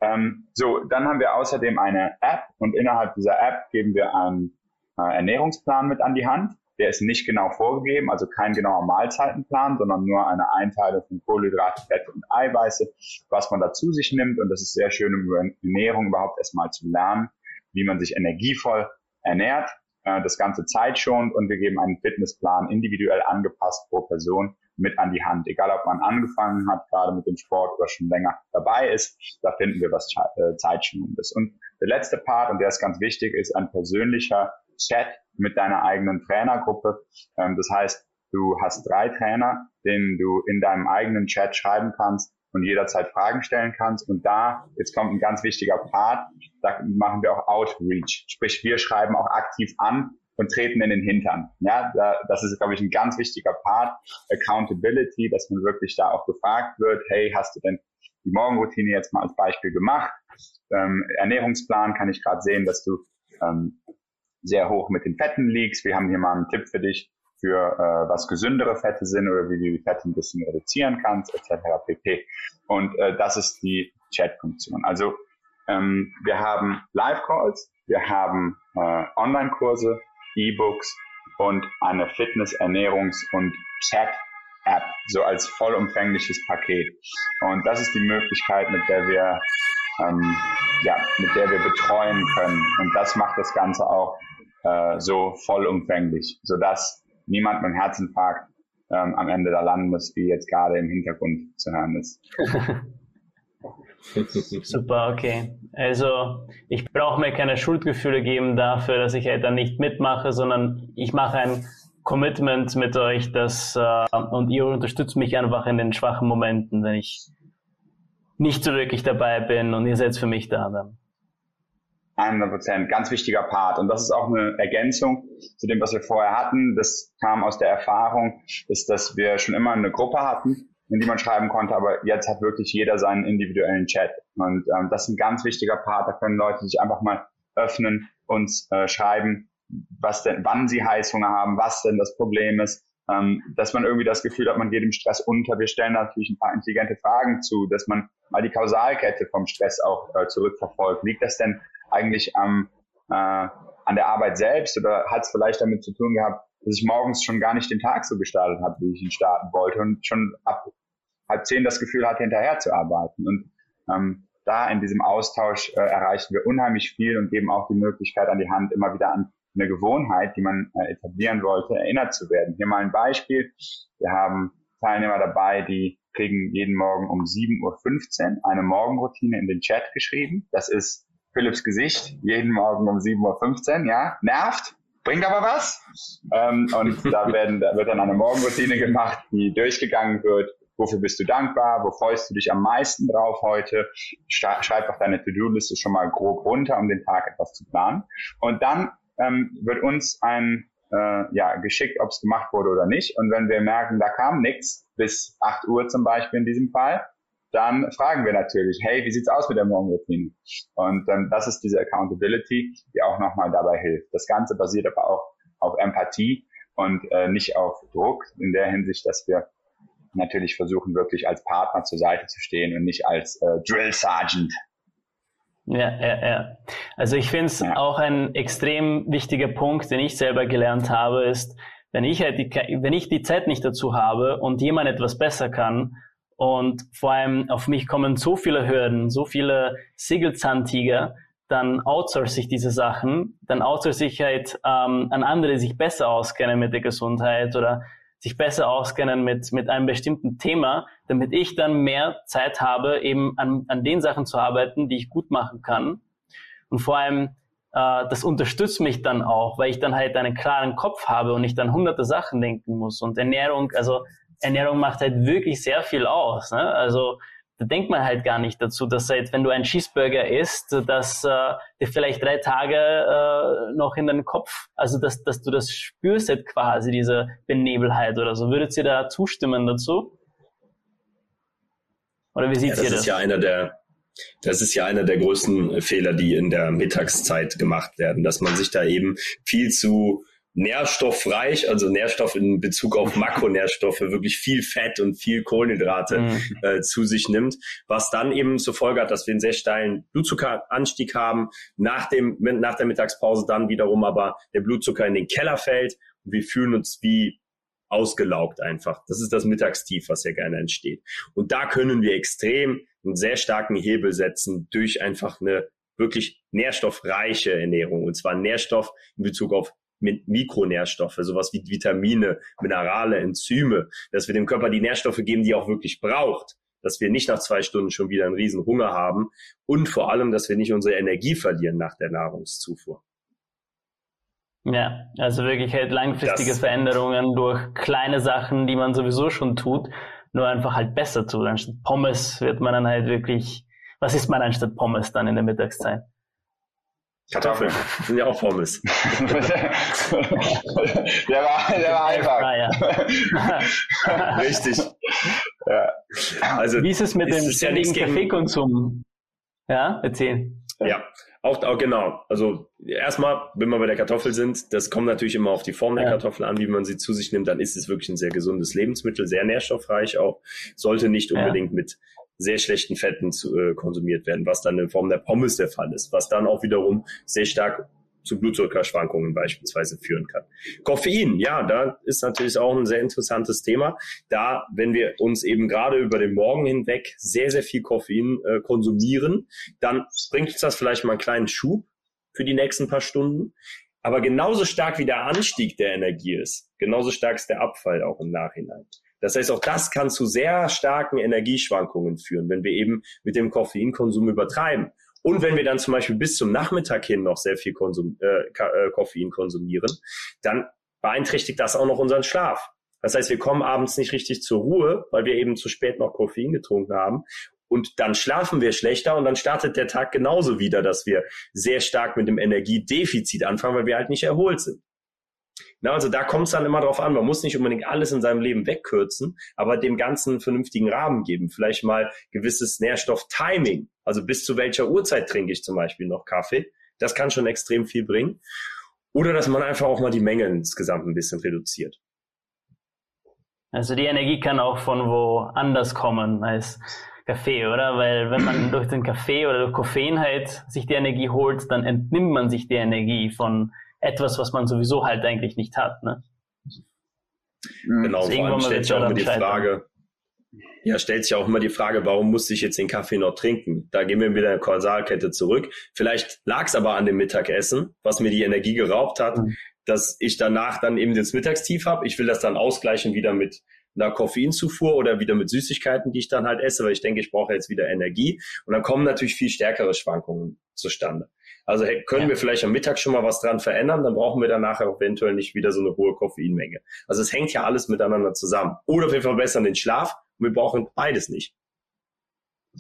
Ähm, so, dann haben wir außerdem eine App und innerhalb dieser App geben wir einen äh, Ernährungsplan mit an die Hand. Der ist nicht genau vorgegeben, also kein genauer Mahlzeitenplan, sondern nur eine Einteilung von Kohlenhydrate, Fette und Eiweiße, was man dazu sich nimmt. Und das ist sehr schön, um Ernährung überhaupt erstmal zu lernen, wie man sich energievoll ernährt, äh, das ganze Zeit schont und wir geben einen Fitnessplan individuell angepasst pro Person mit an die Hand. Egal, ob man angefangen hat, gerade mit dem Sport oder schon länger dabei ist, da finden wir was äh, Zeitschonendes. Und der letzte Part, und der ist ganz wichtig, ist ein persönlicher Chat mit deiner eigenen Trainergruppe. Ähm, das heißt, du hast drei Trainer, denen du in deinem eigenen Chat schreiben kannst und jederzeit Fragen stellen kannst. Und da, jetzt kommt ein ganz wichtiger Part, da machen wir auch Outreach. Sprich, wir schreiben auch aktiv an und treten in den Hintern. Ja, da, das ist, glaube ich, ein ganz wichtiger Part. Accountability, dass man wirklich da auch gefragt wird, hey, hast du denn die Morgenroutine jetzt mal als Beispiel gemacht? Ähm, Ernährungsplan kann ich gerade sehen, dass du ähm, sehr hoch mit den Fetten liegst. Wir haben hier mal einen Tipp für dich, für äh, was gesündere Fette sind oder wie du die Fette ein bisschen reduzieren kannst, etc. pp. Und äh, das ist die Chat-Funktion. Also ähm, wir haben Live-Calls, wir haben äh, Online-Kurse, E-Books und eine Fitness-, Ernährungs- und Chat-App, so als vollumfängliches Paket. Und das ist die Möglichkeit, mit der wir ähm, ja, mit der wir betreuen können. Und das macht das Ganze auch äh, so vollumfänglich, sodass niemand mit Herzinfarkt ähm, am Ende da landen muss, wie jetzt gerade im Hintergrund zu hören ist. <laughs> Super, okay. Also ich brauche mir keine Schuldgefühle geben dafür, dass ich halt nicht mitmache, sondern ich mache ein Commitment mit euch, dass äh, und ihr unterstützt mich einfach in den schwachen Momenten, wenn ich nicht so wirklich dabei bin und ihr seid für mich da dann. 100 Prozent, ganz wichtiger Part. Und das ist auch eine Ergänzung zu dem, was wir vorher hatten. Das kam aus der Erfahrung, ist, dass wir schon immer eine Gruppe hatten, in die man schreiben konnte, aber jetzt hat wirklich jeder seinen individuellen Chat. Und ähm, das ist ein ganz wichtiger Part. Da können Leute sich einfach mal öffnen, uns äh, schreiben, was denn, wann sie Heißhunger haben, was denn das Problem ist, ähm, dass man irgendwie das Gefühl hat, man geht im Stress unter. Wir stellen natürlich ein paar intelligente Fragen zu, dass man mal die Kausalkette vom Stress auch äh, zurückverfolgt. Liegt das denn eigentlich am, äh, an der Arbeit selbst oder hat es vielleicht damit zu tun gehabt, dass ich morgens schon gar nicht den Tag so gestartet habe, wie ich ihn starten wollte und schon ab halb zehn das Gefühl hatte, hinterher zu arbeiten. Und ähm, da in diesem Austausch äh, erreichen wir unheimlich viel und geben auch die Möglichkeit an die Hand, immer wieder an eine Gewohnheit, die man äh, etablieren wollte, erinnert zu werden. Hier mal ein Beispiel. Wir haben Teilnehmer dabei, die kriegen jeden Morgen um 7.15 Uhr eine Morgenroutine in den Chat geschrieben. Das ist Philips Gesicht, jeden Morgen um 7.15 Uhr, ja, nervt, bringt aber was. Ähm, und da, <laughs> werden, da wird dann eine Morgenroutine gemacht, die durchgegangen wird. Wofür bist du dankbar? Wo freust du dich am meisten drauf heute? Schreib auf deine To-Do-Liste schon mal grob runter, um den Tag etwas zu planen. Und dann ähm, wird uns ein äh, ja, geschickt, ob es gemacht wurde oder nicht. Und wenn wir merken, da kam nichts, bis 8 Uhr zum Beispiel in diesem Fall, dann fragen wir natürlich, hey, wie sieht's aus mit der Morgenroutine? Und ähm, das ist diese Accountability, die auch nochmal dabei hilft. Das Ganze basiert aber auch auf Empathie und äh, nicht auf Druck, in der Hinsicht, dass wir natürlich versuchen, wirklich als Partner zur Seite zu stehen und nicht als äh, Drill Sergeant. Ja, ja, ja. Also ich finde es ja. auch ein extrem wichtiger Punkt, den ich selber gelernt habe, ist, wenn ich halt die, wenn ich die Zeit nicht dazu habe und jemand etwas besser kann und vor allem auf mich kommen so viele Hürden, so viele Siegelzahntiger, dann outsource ich diese Sachen, dann outsource ich halt ähm, an andere, die sich besser auskennen mit der Gesundheit oder sich besser auskennen mit, mit einem bestimmten Thema, damit ich dann mehr Zeit habe, eben an, an den Sachen zu arbeiten, die ich gut machen kann. Und vor allem, äh, das unterstützt mich dann auch, weil ich dann halt einen klaren Kopf habe und nicht an hunderte Sachen denken muss. Und Ernährung, also Ernährung macht halt wirklich sehr viel aus. Ne? Also da denkt man halt gar nicht dazu, dass halt, wenn du einen Cheeseburger isst, dass äh, dir vielleicht drei Tage äh, noch in deinen Kopf, also dass, dass du das spürst halt quasi, diese Benebelheit oder so. Würdet ihr da zustimmen dazu? Oder wie sieht ja, ihr das? Das ist ja einer der, das ist ja einer der größten Fehler, die in der Mittagszeit gemacht werden, dass man sich da eben viel zu nährstoffreich, also Nährstoff in Bezug auf <laughs> Makronährstoffe, wirklich viel Fett und viel Kohlenhydrate mhm. äh, zu sich nimmt, was dann eben zur Folge hat, dass wir einen sehr steilen Blutzuckeranstieg haben, nach, dem, nach der Mittagspause dann wiederum aber der Blutzucker in den Keller fällt und wir fühlen uns wie ausgelaugt einfach. Das ist das Mittagstief, was ja gerne entsteht. Und da können wir extrem einen sehr starken Hebel setzen durch einfach eine wirklich nährstoffreiche Ernährung. Und zwar Nährstoff in Bezug auf Mikronährstoffe, sowas wie Vitamine, Minerale, Enzyme, dass wir dem Körper die Nährstoffe geben, die er auch wirklich braucht, dass wir nicht nach zwei Stunden schon wieder einen riesen Hunger haben und vor allem, dass wir nicht unsere Energie verlieren nach der Nahrungszufuhr. Ja, also wirklich halt langfristige das, Veränderungen durch kleine Sachen, die man sowieso schon tut, nur einfach halt besser tut. Anstatt Pommes wird man dann halt wirklich, was ist man anstatt Pommes dann in der Mittagszeit? Kartoffeln sind ja auch Pommes. <laughs> der, war, der war einfach. Ah, <laughs> ja. Richtig. Ja. Also, Wie ist es mit ist dem ständigen ja Kaffeekonsum? Ja, erzähl. Ja, auch, auch genau. Also erstmal, wenn wir bei der Kartoffel sind, das kommt natürlich immer auf die Form der ja. Kartoffel an, wie man sie zu sich nimmt. Dann ist es wirklich ein sehr gesundes Lebensmittel, sehr nährstoffreich auch. Sollte nicht unbedingt ja. mit sehr schlechten Fetten zu, äh, konsumiert werden, was dann in Form der Pommes der Fall ist, was dann auch wiederum sehr stark zu Blutzuckerschwankungen beispielsweise führen kann. Koffein, ja, da ist natürlich auch ein sehr interessantes Thema. Da, wenn wir uns eben gerade über den Morgen hinweg sehr, sehr viel Koffein äh, konsumieren, dann bringt uns das vielleicht mal einen kleinen Schub für die nächsten paar Stunden. Aber genauso stark wie der Anstieg der Energie ist, genauso stark ist der Abfall auch im Nachhinein. Das heißt, auch das kann zu sehr starken Energieschwankungen führen, wenn wir eben mit dem Koffeinkonsum übertreiben. Und wenn wir dann zum Beispiel bis zum Nachmittag hin noch sehr viel Konsum, äh, äh, Koffein konsumieren, dann beeinträchtigt das auch noch unseren Schlaf. Das heißt, wir kommen abends nicht richtig zur Ruhe, weil wir eben zu spät noch Koffein getrunken haben. Und dann schlafen wir schlechter und dann startet der Tag genauso wieder, dass wir sehr stark mit dem Energiedefizit anfangen, weil wir halt nicht erholt sind. Na, also da kommt es dann immer drauf an. Man muss nicht unbedingt alles in seinem Leben wegkürzen, aber dem Ganzen einen vernünftigen Rahmen geben. Vielleicht mal gewisses Nährstoff-Timing. Also bis zu welcher Uhrzeit trinke ich zum Beispiel noch Kaffee. Das kann schon extrem viel bringen. Oder dass man einfach auch mal die Menge insgesamt ein bisschen reduziert. Also die Energie kann auch von woanders kommen als Kaffee, oder? Weil wenn man durch den Kaffee oder durch Koffein halt sich die Energie holt, dann entnimmt man sich die Energie von etwas, was man sowieso halt eigentlich nicht hat. Ne? Genau, vor allem stellt sich auch immer die Frage, ja, stellt sich auch immer die Frage, warum musste ich jetzt den Kaffee noch trinken? Da gehen wir wieder in der Kausalkette zurück. Vielleicht lag es aber an dem Mittagessen, was mir die Energie geraubt hat, mhm. dass ich danach dann eben das Mittagstief habe. Ich will das dann ausgleichen wieder mit einer Koffeinzufuhr oder wieder mit Süßigkeiten, die ich dann halt esse, weil ich denke, ich brauche jetzt wieder Energie. Und dann kommen natürlich viel stärkere Schwankungen zustande. Also hey, können ja. wir vielleicht am Mittag schon mal was dran verändern, dann brauchen wir dann nachher eventuell nicht wieder so eine hohe Koffeinmenge. Also es hängt ja alles miteinander zusammen. Oder wir verbessern den Schlaf und wir brauchen beides nicht.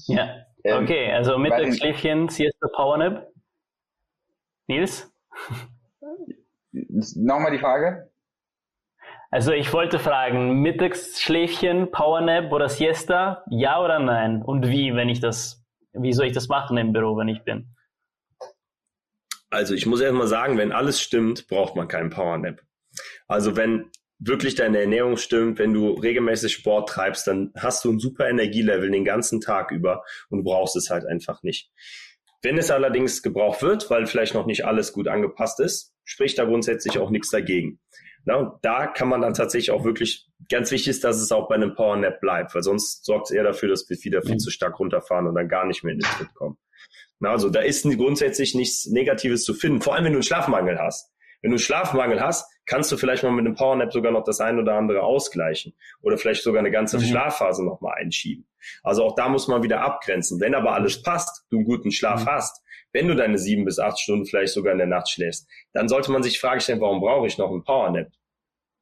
Ja, ähm, okay, also Mittagsschläfchen, Siesta Powernap. Nils? Nochmal die Frage? Also ich wollte fragen, Mittagsschläfchen, Powernap oder Siesta, ja oder nein? Und wie, wenn ich das, wie soll ich das machen im Büro, wenn ich bin? Also ich muss erst mal sagen, wenn alles stimmt, braucht man keinen Powernap. Also wenn wirklich deine Ernährung stimmt, wenn du regelmäßig Sport treibst, dann hast du ein super Energielevel den ganzen Tag über und du brauchst es halt einfach nicht. Wenn es allerdings gebraucht wird, weil vielleicht noch nicht alles gut angepasst ist, spricht da grundsätzlich auch nichts dagegen. Na, und da kann man dann tatsächlich auch wirklich, ganz wichtig ist, dass es auch bei einem Powernap bleibt, weil sonst sorgt es eher dafür, dass wir wieder viel mhm. zu stark runterfahren und dann gar nicht mehr in den Tritt kommen. Also da ist grundsätzlich nichts Negatives zu finden, vor allem wenn du einen Schlafmangel hast. Wenn du einen Schlafmangel hast, kannst du vielleicht mal mit einem Powernap sogar noch das ein oder andere ausgleichen oder vielleicht sogar eine ganze mhm. Schlafphase nochmal einschieben. Also auch da muss man wieder abgrenzen. Wenn aber alles passt, du einen guten Schlaf mhm. hast, wenn du deine sieben bis acht Stunden vielleicht sogar in der Nacht schläfst, dann sollte man sich die Frage stellen, warum brauche ich noch einen Powernap?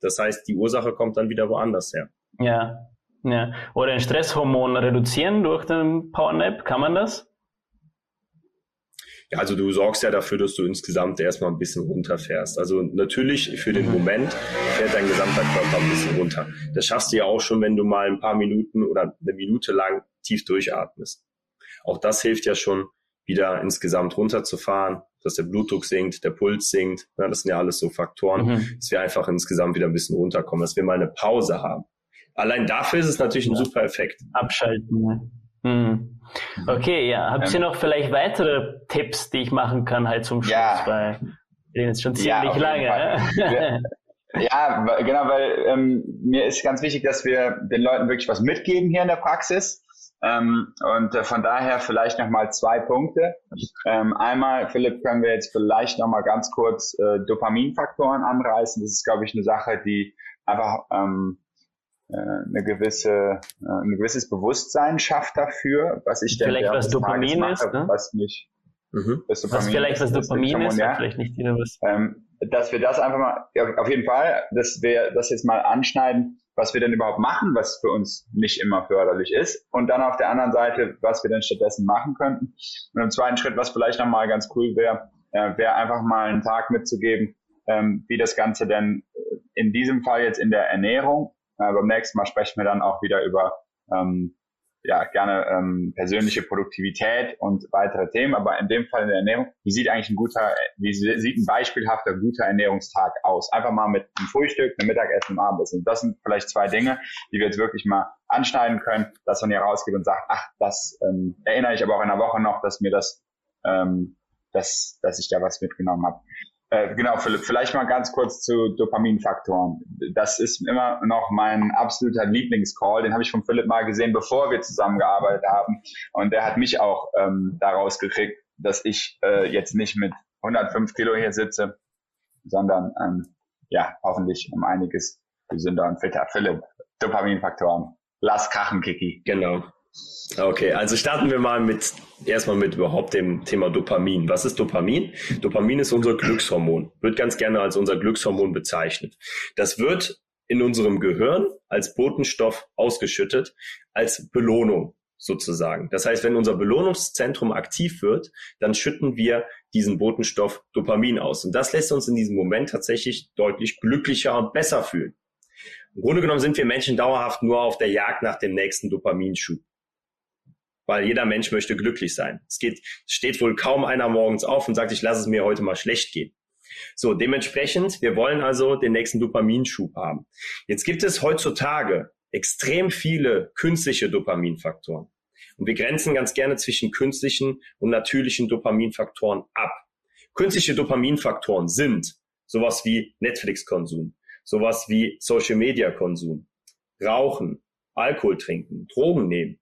Das heißt, die Ursache kommt dann wieder woanders her. Ja, ja. Oder ein Stresshormon reduzieren durch den Powernap, kann man das? Ja, also du sorgst ja dafür, dass du insgesamt erstmal ein bisschen runterfährst. Also natürlich für den mhm. Moment fährt dein gesamter Körper ein bisschen runter. Das schaffst du ja auch schon, wenn du mal ein paar Minuten oder eine Minute lang tief durchatmest. Auch das hilft ja schon, wieder insgesamt runterzufahren, dass der Blutdruck sinkt, der Puls sinkt. Ja, das sind ja alles so Faktoren, mhm. dass wir einfach insgesamt wieder ein bisschen runterkommen, dass wir mal eine Pause haben. Allein dafür ist es natürlich ein ja. super Effekt. Abschalten. Ja. Mhm. Okay, ja. Habt ihr noch vielleicht weitere Tipps, die ich machen kann halt zum Schluss? Ja. Weil wir jetzt schon ziemlich lange. Ne? Ja, genau, weil ähm, mir ist ganz wichtig, dass wir den Leuten wirklich was mitgeben hier in der Praxis. Ähm, und äh, von daher vielleicht nochmal zwei Punkte. Ähm, einmal, Philipp, können wir jetzt vielleicht nochmal ganz kurz äh, Dopaminfaktoren anreißen. Das ist, glaube ich, eine Sache, die einfach ähm, äh, eine gewisse, äh, ein gewisses Bewusstsein schafft dafür, was ich denn vielleicht was Dopamin mache, ist, ne? was mich mhm. was, was vielleicht was Dopamin ist, ja. vielleicht nicht jeder was. Ähm, dass wir das einfach mal, ja, auf jeden Fall, dass wir das jetzt mal anschneiden, was wir denn überhaupt machen, was für uns nicht immer förderlich ist. Und dann auf der anderen Seite, was wir denn stattdessen machen könnten. Und im zweiten Schritt, was vielleicht nochmal ganz cool wäre, äh, wäre einfach mal einen Tag mitzugeben, ähm, wie das Ganze denn in diesem Fall jetzt in der Ernährung, äh, beim nächsten Mal sprechen wir dann auch wieder über ähm, ja, gerne ähm, persönliche Produktivität und weitere Themen, aber in dem Fall in der Ernährung, wie sieht eigentlich ein guter, wie sieht ein beispielhafter guter Ernährungstag aus? Einfach mal mit einem Frühstück, einem Mittagessen, einem Abendessen. Das sind vielleicht zwei Dinge, die wir jetzt wirklich mal anschneiden können, dass man hier rausgeht und sagt, ach, das ähm, erinnere ich aber auch in der Woche noch, dass mir das, ähm, dass, dass ich da was mitgenommen habe. Äh, genau, Philipp, vielleicht mal ganz kurz zu Dopaminfaktoren. Das ist immer noch mein absoluter Lieblingscall. Den habe ich von Philipp mal gesehen, bevor wir zusammengearbeitet haben. Und der hat mich auch ähm, daraus gekriegt, dass ich äh, jetzt nicht mit 105 Kilo hier sitze, sondern ähm, ja, hoffentlich um einiges gesünder und fitter. Philipp, Dopaminfaktoren. Lass krachen, Kiki. Genau. Okay, also starten wir mal mit erstmal mit überhaupt dem Thema Dopamin. Was ist Dopamin? Dopamin ist unser Glückshormon, wird ganz gerne als unser Glückshormon bezeichnet. Das wird in unserem Gehirn als Botenstoff ausgeschüttet, als Belohnung sozusagen. Das heißt, wenn unser Belohnungszentrum aktiv wird, dann schütten wir diesen Botenstoff Dopamin aus. Und das lässt uns in diesem Moment tatsächlich deutlich glücklicher und besser fühlen. Im Grunde genommen sind wir Menschen dauerhaft nur auf der Jagd nach dem nächsten Dopaminschub weil jeder Mensch möchte glücklich sein. Es geht, steht wohl kaum einer morgens auf und sagt, ich lasse es mir heute mal schlecht gehen. So, dementsprechend, wir wollen also den nächsten Dopaminschub haben. Jetzt gibt es heutzutage extrem viele künstliche Dopaminfaktoren. Und wir grenzen ganz gerne zwischen künstlichen und natürlichen Dopaminfaktoren ab. Künstliche Dopaminfaktoren sind sowas wie Netflix-Konsum, sowas wie Social-Media-Konsum, Rauchen, Alkohol trinken, Drogen nehmen,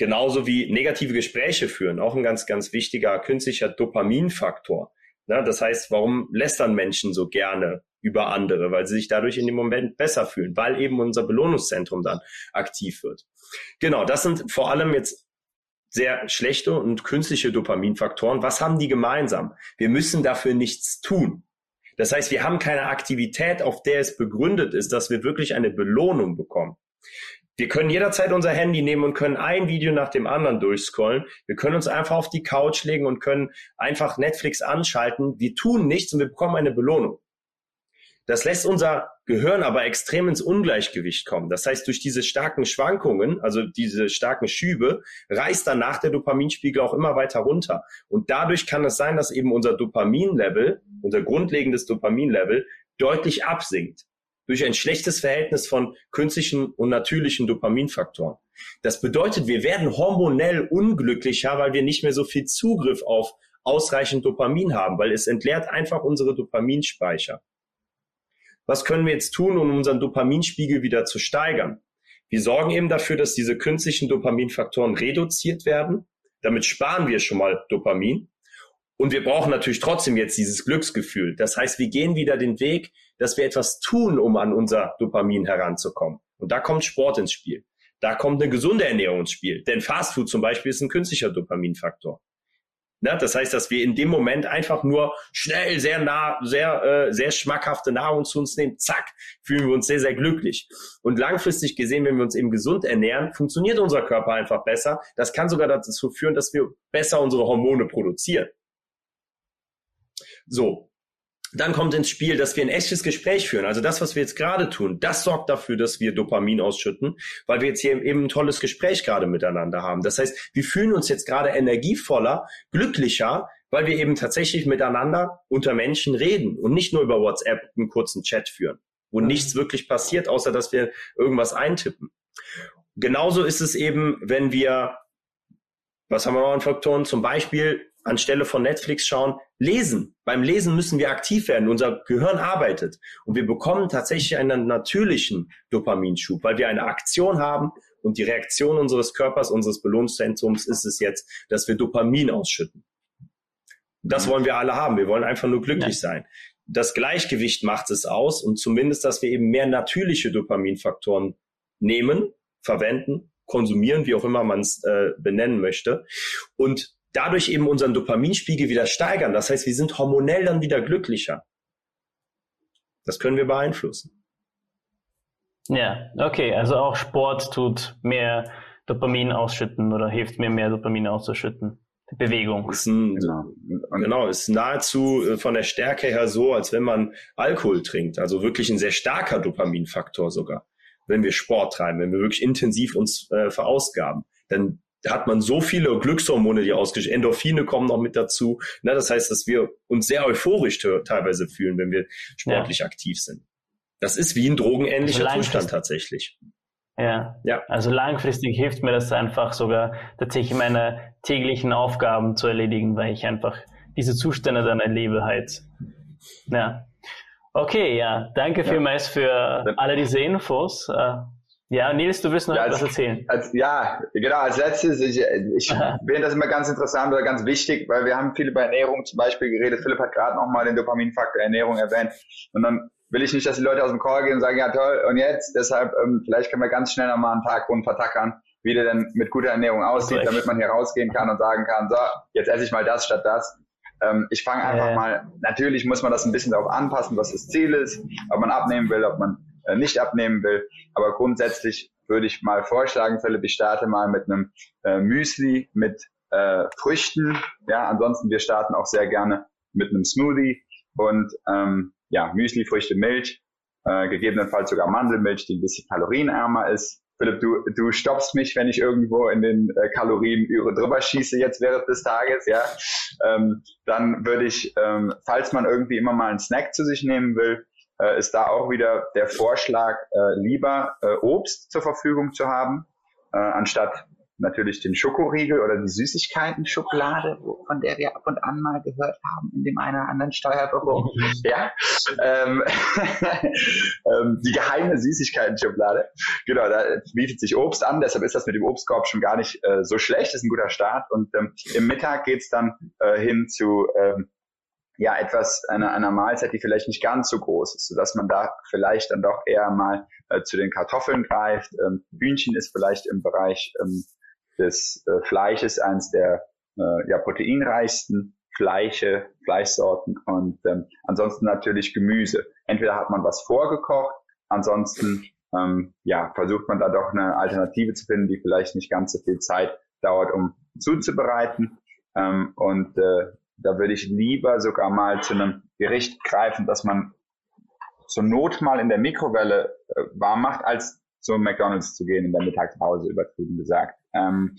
Genauso wie negative Gespräche führen, auch ein ganz, ganz wichtiger künstlicher Dopaminfaktor. Na, das heißt, warum lästern Menschen so gerne über andere? Weil sie sich dadurch in dem Moment besser fühlen, weil eben unser Belohnungszentrum dann aktiv wird. Genau, das sind vor allem jetzt sehr schlechte und künstliche Dopaminfaktoren. Was haben die gemeinsam? Wir müssen dafür nichts tun. Das heißt, wir haben keine Aktivität, auf der es begründet ist, dass wir wirklich eine Belohnung bekommen. Wir können jederzeit unser Handy nehmen und können ein Video nach dem anderen durchscrollen. Wir können uns einfach auf die Couch legen und können einfach Netflix anschalten. Wir tun nichts und wir bekommen eine Belohnung. Das lässt unser Gehirn aber extrem ins Ungleichgewicht kommen. Das heißt, durch diese starken Schwankungen, also diese starken Schübe, reißt danach der Dopaminspiegel auch immer weiter runter. Und dadurch kann es sein, dass eben unser Dopaminlevel, unser grundlegendes Dopaminlevel, deutlich absinkt durch ein schlechtes Verhältnis von künstlichen und natürlichen Dopaminfaktoren. Das bedeutet, wir werden hormonell unglücklicher, weil wir nicht mehr so viel Zugriff auf ausreichend Dopamin haben, weil es entleert einfach unsere Dopaminspeicher. Was können wir jetzt tun, um unseren Dopaminspiegel wieder zu steigern? Wir sorgen eben dafür, dass diese künstlichen Dopaminfaktoren reduziert werden. Damit sparen wir schon mal Dopamin. Und wir brauchen natürlich trotzdem jetzt dieses Glücksgefühl. Das heißt, wir gehen wieder den Weg, dass wir etwas tun, um an unser Dopamin heranzukommen. Und da kommt Sport ins Spiel. Da kommt eine gesunde Ernährung ins Spiel. Denn Fastfood zum Beispiel ist ein künstlicher Dopaminfaktor. Na, das heißt, dass wir in dem Moment einfach nur schnell, sehr nah, sehr, äh, sehr schmackhafte Nahrung zu uns nehmen. Zack, fühlen wir uns sehr, sehr glücklich. Und langfristig gesehen, wenn wir uns eben gesund ernähren, funktioniert unser Körper einfach besser. Das kann sogar dazu führen, dass wir besser unsere Hormone produzieren. So. Dann kommt ins Spiel, dass wir ein echtes Gespräch führen. Also das, was wir jetzt gerade tun, das sorgt dafür, dass wir Dopamin ausschütten, weil wir jetzt hier eben ein tolles Gespräch gerade miteinander haben. Das heißt, wir fühlen uns jetzt gerade energievoller, glücklicher, weil wir eben tatsächlich miteinander unter Menschen reden und nicht nur über WhatsApp einen kurzen Chat führen, wo mhm. nichts wirklich passiert, außer dass wir irgendwas eintippen. Genauso ist es eben, wenn wir, was haben wir noch an Faktoren? Zum Beispiel anstelle von Netflix schauen, lesen. Beim Lesen müssen wir aktiv werden. Unser Gehirn arbeitet und wir bekommen tatsächlich einen natürlichen Dopaminschub, weil wir eine Aktion haben und die Reaktion unseres Körpers, unseres Belohnungszentrums ist es jetzt, dass wir Dopamin ausschütten. Das mhm. wollen wir alle haben. Wir wollen einfach nur glücklich ja. sein. Das Gleichgewicht macht es aus und zumindest, dass wir eben mehr natürliche Dopaminfaktoren nehmen, verwenden, konsumieren, wie auch immer man es äh, benennen möchte. Und dadurch eben unseren Dopaminspiegel wieder steigern. Das heißt, wir sind hormonell dann wieder glücklicher. Das können wir beeinflussen. Ja, okay. Also auch Sport tut mehr Dopamin ausschütten oder hilft mir mehr Dopamin auszuschütten. Die Bewegung. Ist ein, genau. genau, ist nahezu äh, von der Stärke her so, als wenn man Alkohol trinkt. Also wirklich ein sehr starker Dopaminfaktor sogar. Wenn wir Sport treiben, wenn wir wirklich intensiv uns äh, verausgaben, dann da hat man so viele Glückshormone, die ausgeschüttet Endorphine kommen noch mit dazu. Ne, das heißt, dass wir uns sehr euphorisch teilweise fühlen, wenn wir sportlich ja. aktiv sind. Das ist wie ein drogenähnlicher also Zustand tatsächlich. Ja. ja. Also langfristig hilft mir das einfach sogar tatsächlich meine täglichen Aufgaben zu erledigen, weil ich einfach diese Zustände dann erlebe halt. Ja. Okay, ja. Danke ja. vielmals für alle diese Infos. Ja, Nils, du willst noch ja, als, was erzählen. Als, ja, genau. Als letztes, ich, ich finde das immer ganz interessant oder ganz wichtig, weil wir haben viel über Ernährung zum Beispiel geredet. Philipp hat gerade nochmal den Dopaminfaktor Ernährung erwähnt. Und dann will ich nicht, dass die Leute aus dem Call gehen und sagen, ja toll, und jetzt? Deshalb, ähm, vielleicht können wir ganz schnell nochmal einen Tag rund vertackern, wie der denn mit guter Ernährung aussieht, damit man hier rausgehen kann und sagen kann, so, jetzt esse ich mal das statt das. Ähm, ich fange einfach äh. mal, natürlich muss man das ein bisschen darauf anpassen, was das Ziel ist, ob man abnehmen will, ob man äh, nicht abnehmen will. Aber grundsätzlich würde ich mal vorschlagen, Philipp, ich starte mal mit einem äh, Müsli mit äh, Früchten. Ja, ansonsten wir starten auch sehr gerne mit einem Smoothie und ähm, ja, Müsli, Früchte, Milch, äh, gegebenenfalls sogar Mandelmilch, die ein bisschen kalorienärmer ist. Philipp, du, du stoppst mich, wenn ich irgendwo in den äh, Kalorien drüber schieße jetzt während des Tages, ja. Ähm, dann würde ich, ähm, falls man irgendwie immer mal einen Snack zu sich nehmen will, äh, ist da auch wieder der Vorschlag, äh, lieber äh, Obst zur Verfügung zu haben, äh, anstatt natürlich den Schokoriegel oder die Süßigkeiten-Schokolade, von der wir ab und an mal gehört haben in dem einen oder anderen Steuerbüro. <laughs> ja, ähm, <laughs> ähm, die geheime Süßigkeiten-Schokolade. Genau, da bietet sich Obst an, deshalb ist das mit dem Obstkorb schon gar nicht äh, so schlecht, ist ein guter Start. Und ähm, im Mittag geht's dann äh, hin zu ähm, ja etwas einer, einer Mahlzeit, die vielleicht nicht ganz so groß ist, sodass man da vielleicht dann doch eher mal äh, zu den Kartoffeln greift. Ähm, Hühnchen ist vielleicht im Bereich ähm, des äh, Fleisches eines der äh, ja, proteinreichsten Fleische, Fleischsorten und ähm, ansonsten natürlich Gemüse. Entweder hat man was vorgekocht, ansonsten ähm, ja, versucht man da doch eine Alternative zu finden, die vielleicht nicht ganz so viel Zeit dauert, um zuzubereiten. Ähm, und äh, da würde ich lieber sogar mal zu einem Gericht greifen, das man zur Not mal in der Mikrowelle äh, warm macht, als zum McDonalds zu gehen in der Mittagspause, übertrieben gesagt. Ähm,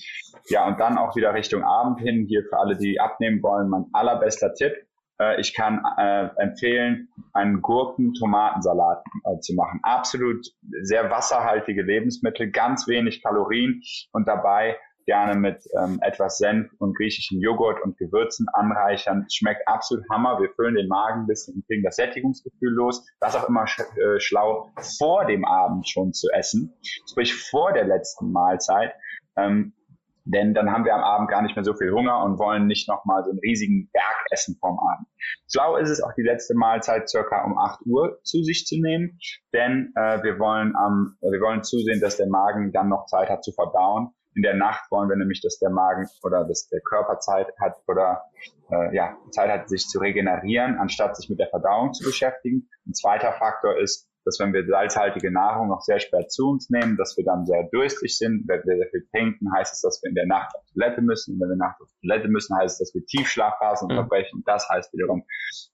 ja, und dann auch wieder Richtung Abend hin, hier für alle, die abnehmen wollen, mein allerbester Tipp. Äh, ich kann äh, empfehlen, einen Gurken-Tomatensalat äh, zu machen. Absolut sehr wasserhaltige Lebensmittel, ganz wenig Kalorien und dabei gerne mit ähm, etwas Senf und griechischen Joghurt und Gewürzen anreichern. Schmeckt absolut Hammer. Wir füllen den Magen ein bisschen und kriegen das Sättigungsgefühl los. Das auch immer sch äh, schlau, vor dem Abend schon zu essen, sprich vor der letzten Mahlzeit. Ähm, denn dann haben wir am Abend gar nicht mehr so viel Hunger und wollen nicht nochmal so einen riesigen Berg essen vorm Abend. Schlau ist es auch die letzte Mahlzeit circa um 8 Uhr zu sich zu nehmen, denn äh, wir wollen am, äh, wir wollen zusehen, dass der Magen dann noch Zeit hat zu verdauen in der Nacht wollen wir nämlich, dass der Magen oder dass der Körper Zeit hat oder äh, ja, Zeit hat, sich zu regenerieren, anstatt sich mit der Verdauung zu beschäftigen. Ein zweiter Faktor ist, dass wenn wir salzhaltige Nahrung noch sehr spät zu uns nehmen, dass wir dann sehr durstig sind. Wenn wir sehr viel trinken, heißt es, dass wir in der Nacht auf Toilette müssen. Und wenn wir nachts auf Toilette müssen, heißt es, dass wir Tiefschlafphasen mhm. unterbrechen. Das heißt wiederum,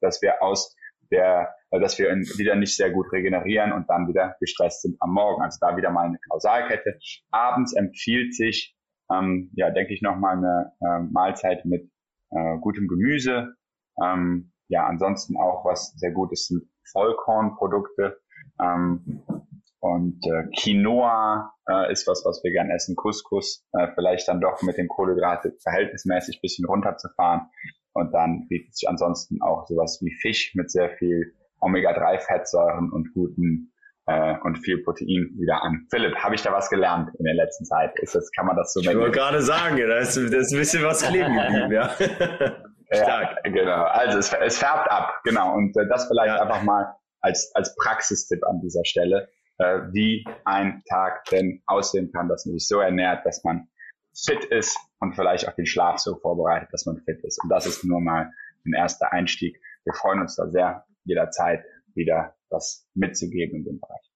dass wir aus der, äh, dass wir wieder nicht sehr gut regenerieren und dann wieder gestresst sind am Morgen. Also da wieder mal eine Kausalkette. Abends empfiehlt sich, ähm, ja, denke ich, nochmal eine äh, Mahlzeit mit äh, gutem Gemüse. Ähm, ja, ansonsten auch was sehr gut ist, sind Vollkornprodukte. Ähm, und äh, Quinoa äh, ist was, was wir gern essen. Couscous äh, vielleicht dann doch mit den Kohlenhydrate verhältnismäßig bisschen runterzufahren. Und dann bietet sich ansonsten auch sowas wie Fisch mit sehr viel Omega-3-Fettsäuren und guten äh, und viel Protein wieder an. Philipp, habe ich da was gelernt in der letzten Zeit? Ist das, kann man das so Ich wollte gerade sagen, da ist, da ist ein bisschen was <laughs> kleben geblieben, ja. <laughs> Stark. Ja, genau. Also es, es färbt ab, genau. Und äh, das vielleicht ja. einfach mal als, als Praxistipp an dieser Stelle, äh, wie ein Tag denn aussehen kann, dass man sich so ernährt, dass man fit ist und vielleicht auch den Schlaf so vorbereitet, dass man fit ist. Und das ist nur mal ein erster Einstieg. Wir freuen uns da sehr, jederzeit wieder was mitzugeben in dem Bereich.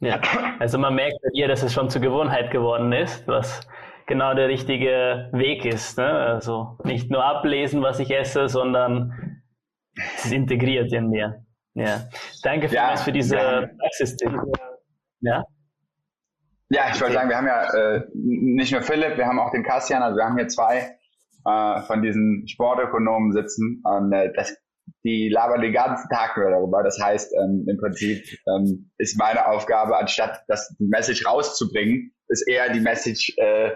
Ja, also man merkt bei dir, dass es schon zur Gewohnheit geworden ist, was genau der richtige Weg ist. Ne? Also nicht nur ablesen, was ich esse, sondern es ist integriert in mir. Ja. Danke vielmals ja, für diese ja. Praxistipp. Ja? Ja, ich wollte sagen, wir haben ja äh, nicht nur Philipp, wir haben auch den Kassian, also wir haben hier zwei äh, von diesen Sportökonomen sitzen und äh, das, die labern den ganzen Tag nur darüber. Das heißt, ähm, im Prinzip ähm, ist meine Aufgabe, anstatt das die Message rauszubringen, ist eher die Message äh,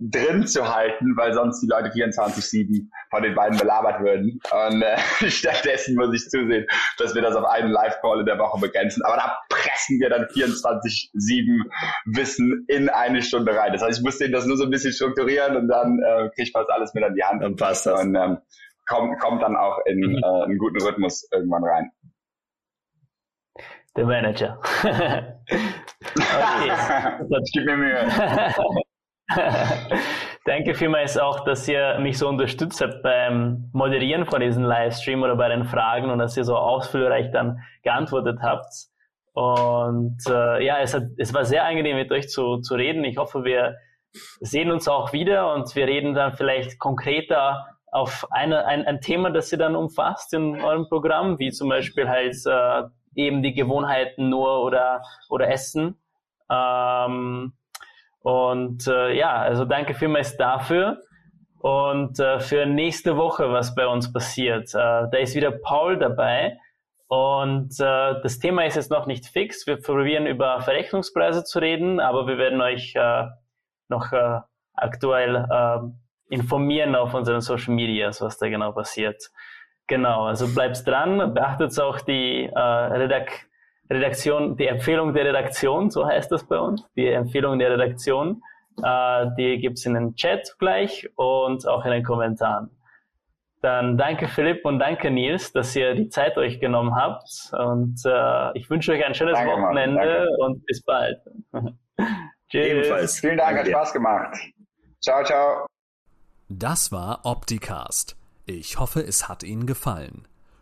drin zu halten, weil sonst die Leute 24-7 von den beiden belabert würden. Und äh, <laughs> stattdessen muss ich zusehen, dass wir das auf einen Live-Call in der Woche begrenzen. Aber da pressen wir dann 24-7 Wissen in eine Stunde rein. Das heißt, ich muss denen das nur so ein bisschen strukturieren und dann äh, kriege ich fast alles mit an die Hand. Dann passt das. Und ähm, kommt, kommt dann auch in mhm. äh, einen guten Rhythmus irgendwann rein. Der Manager. <laughs> okay. <laughs> das gibt mir Mühe. <laughs> Danke vielmals auch, dass ihr mich so unterstützt habt beim Moderieren von diesem Livestream oder bei den Fragen und dass ihr so ausführlich dann geantwortet habt. Und äh, ja, es, hat, es war sehr angenehm mit euch zu, zu reden. Ich hoffe, wir sehen uns auch wieder und wir reden dann vielleicht konkreter auf eine, ein, ein Thema, das ihr dann umfasst in eurem Programm, wie zum Beispiel halt äh, eben die Gewohnheiten nur oder, oder Essen. Ähm, und äh, ja, also danke vielmals dafür. Und äh, für nächste Woche, was bei uns passiert, äh, da ist wieder Paul dabei. Und äh, das Thema ist jetzt noch nicht fix. Wir probieren über Verrechnungspreise zu reden, aber wir werden euch äh, noch äh, aktuell äh, informieren auf unseren Social Medias, was da genau passiert. Genau, also bleibt dran, beachtet auch die äh, Redak Redaktion, die Empfehlung der Redaktion, so heißt das bei uns, die Empfehlung der Redaktion, äh, die gibt's in den Chat gleich und auch in den Kommentaren. Dann danke Philipp und danke Nils, dass ihr die Zeit euch genommen habt und äh, ich wünsche euch ein schönes danke, Wochenende und bis bald. <laughs> Tschüss. Ebenfalls. Vielen Dank, hat Spaß gemacht. Ciao, ciao. Das war Opticast. Ich hoffe, es hat Ihnen gefallen.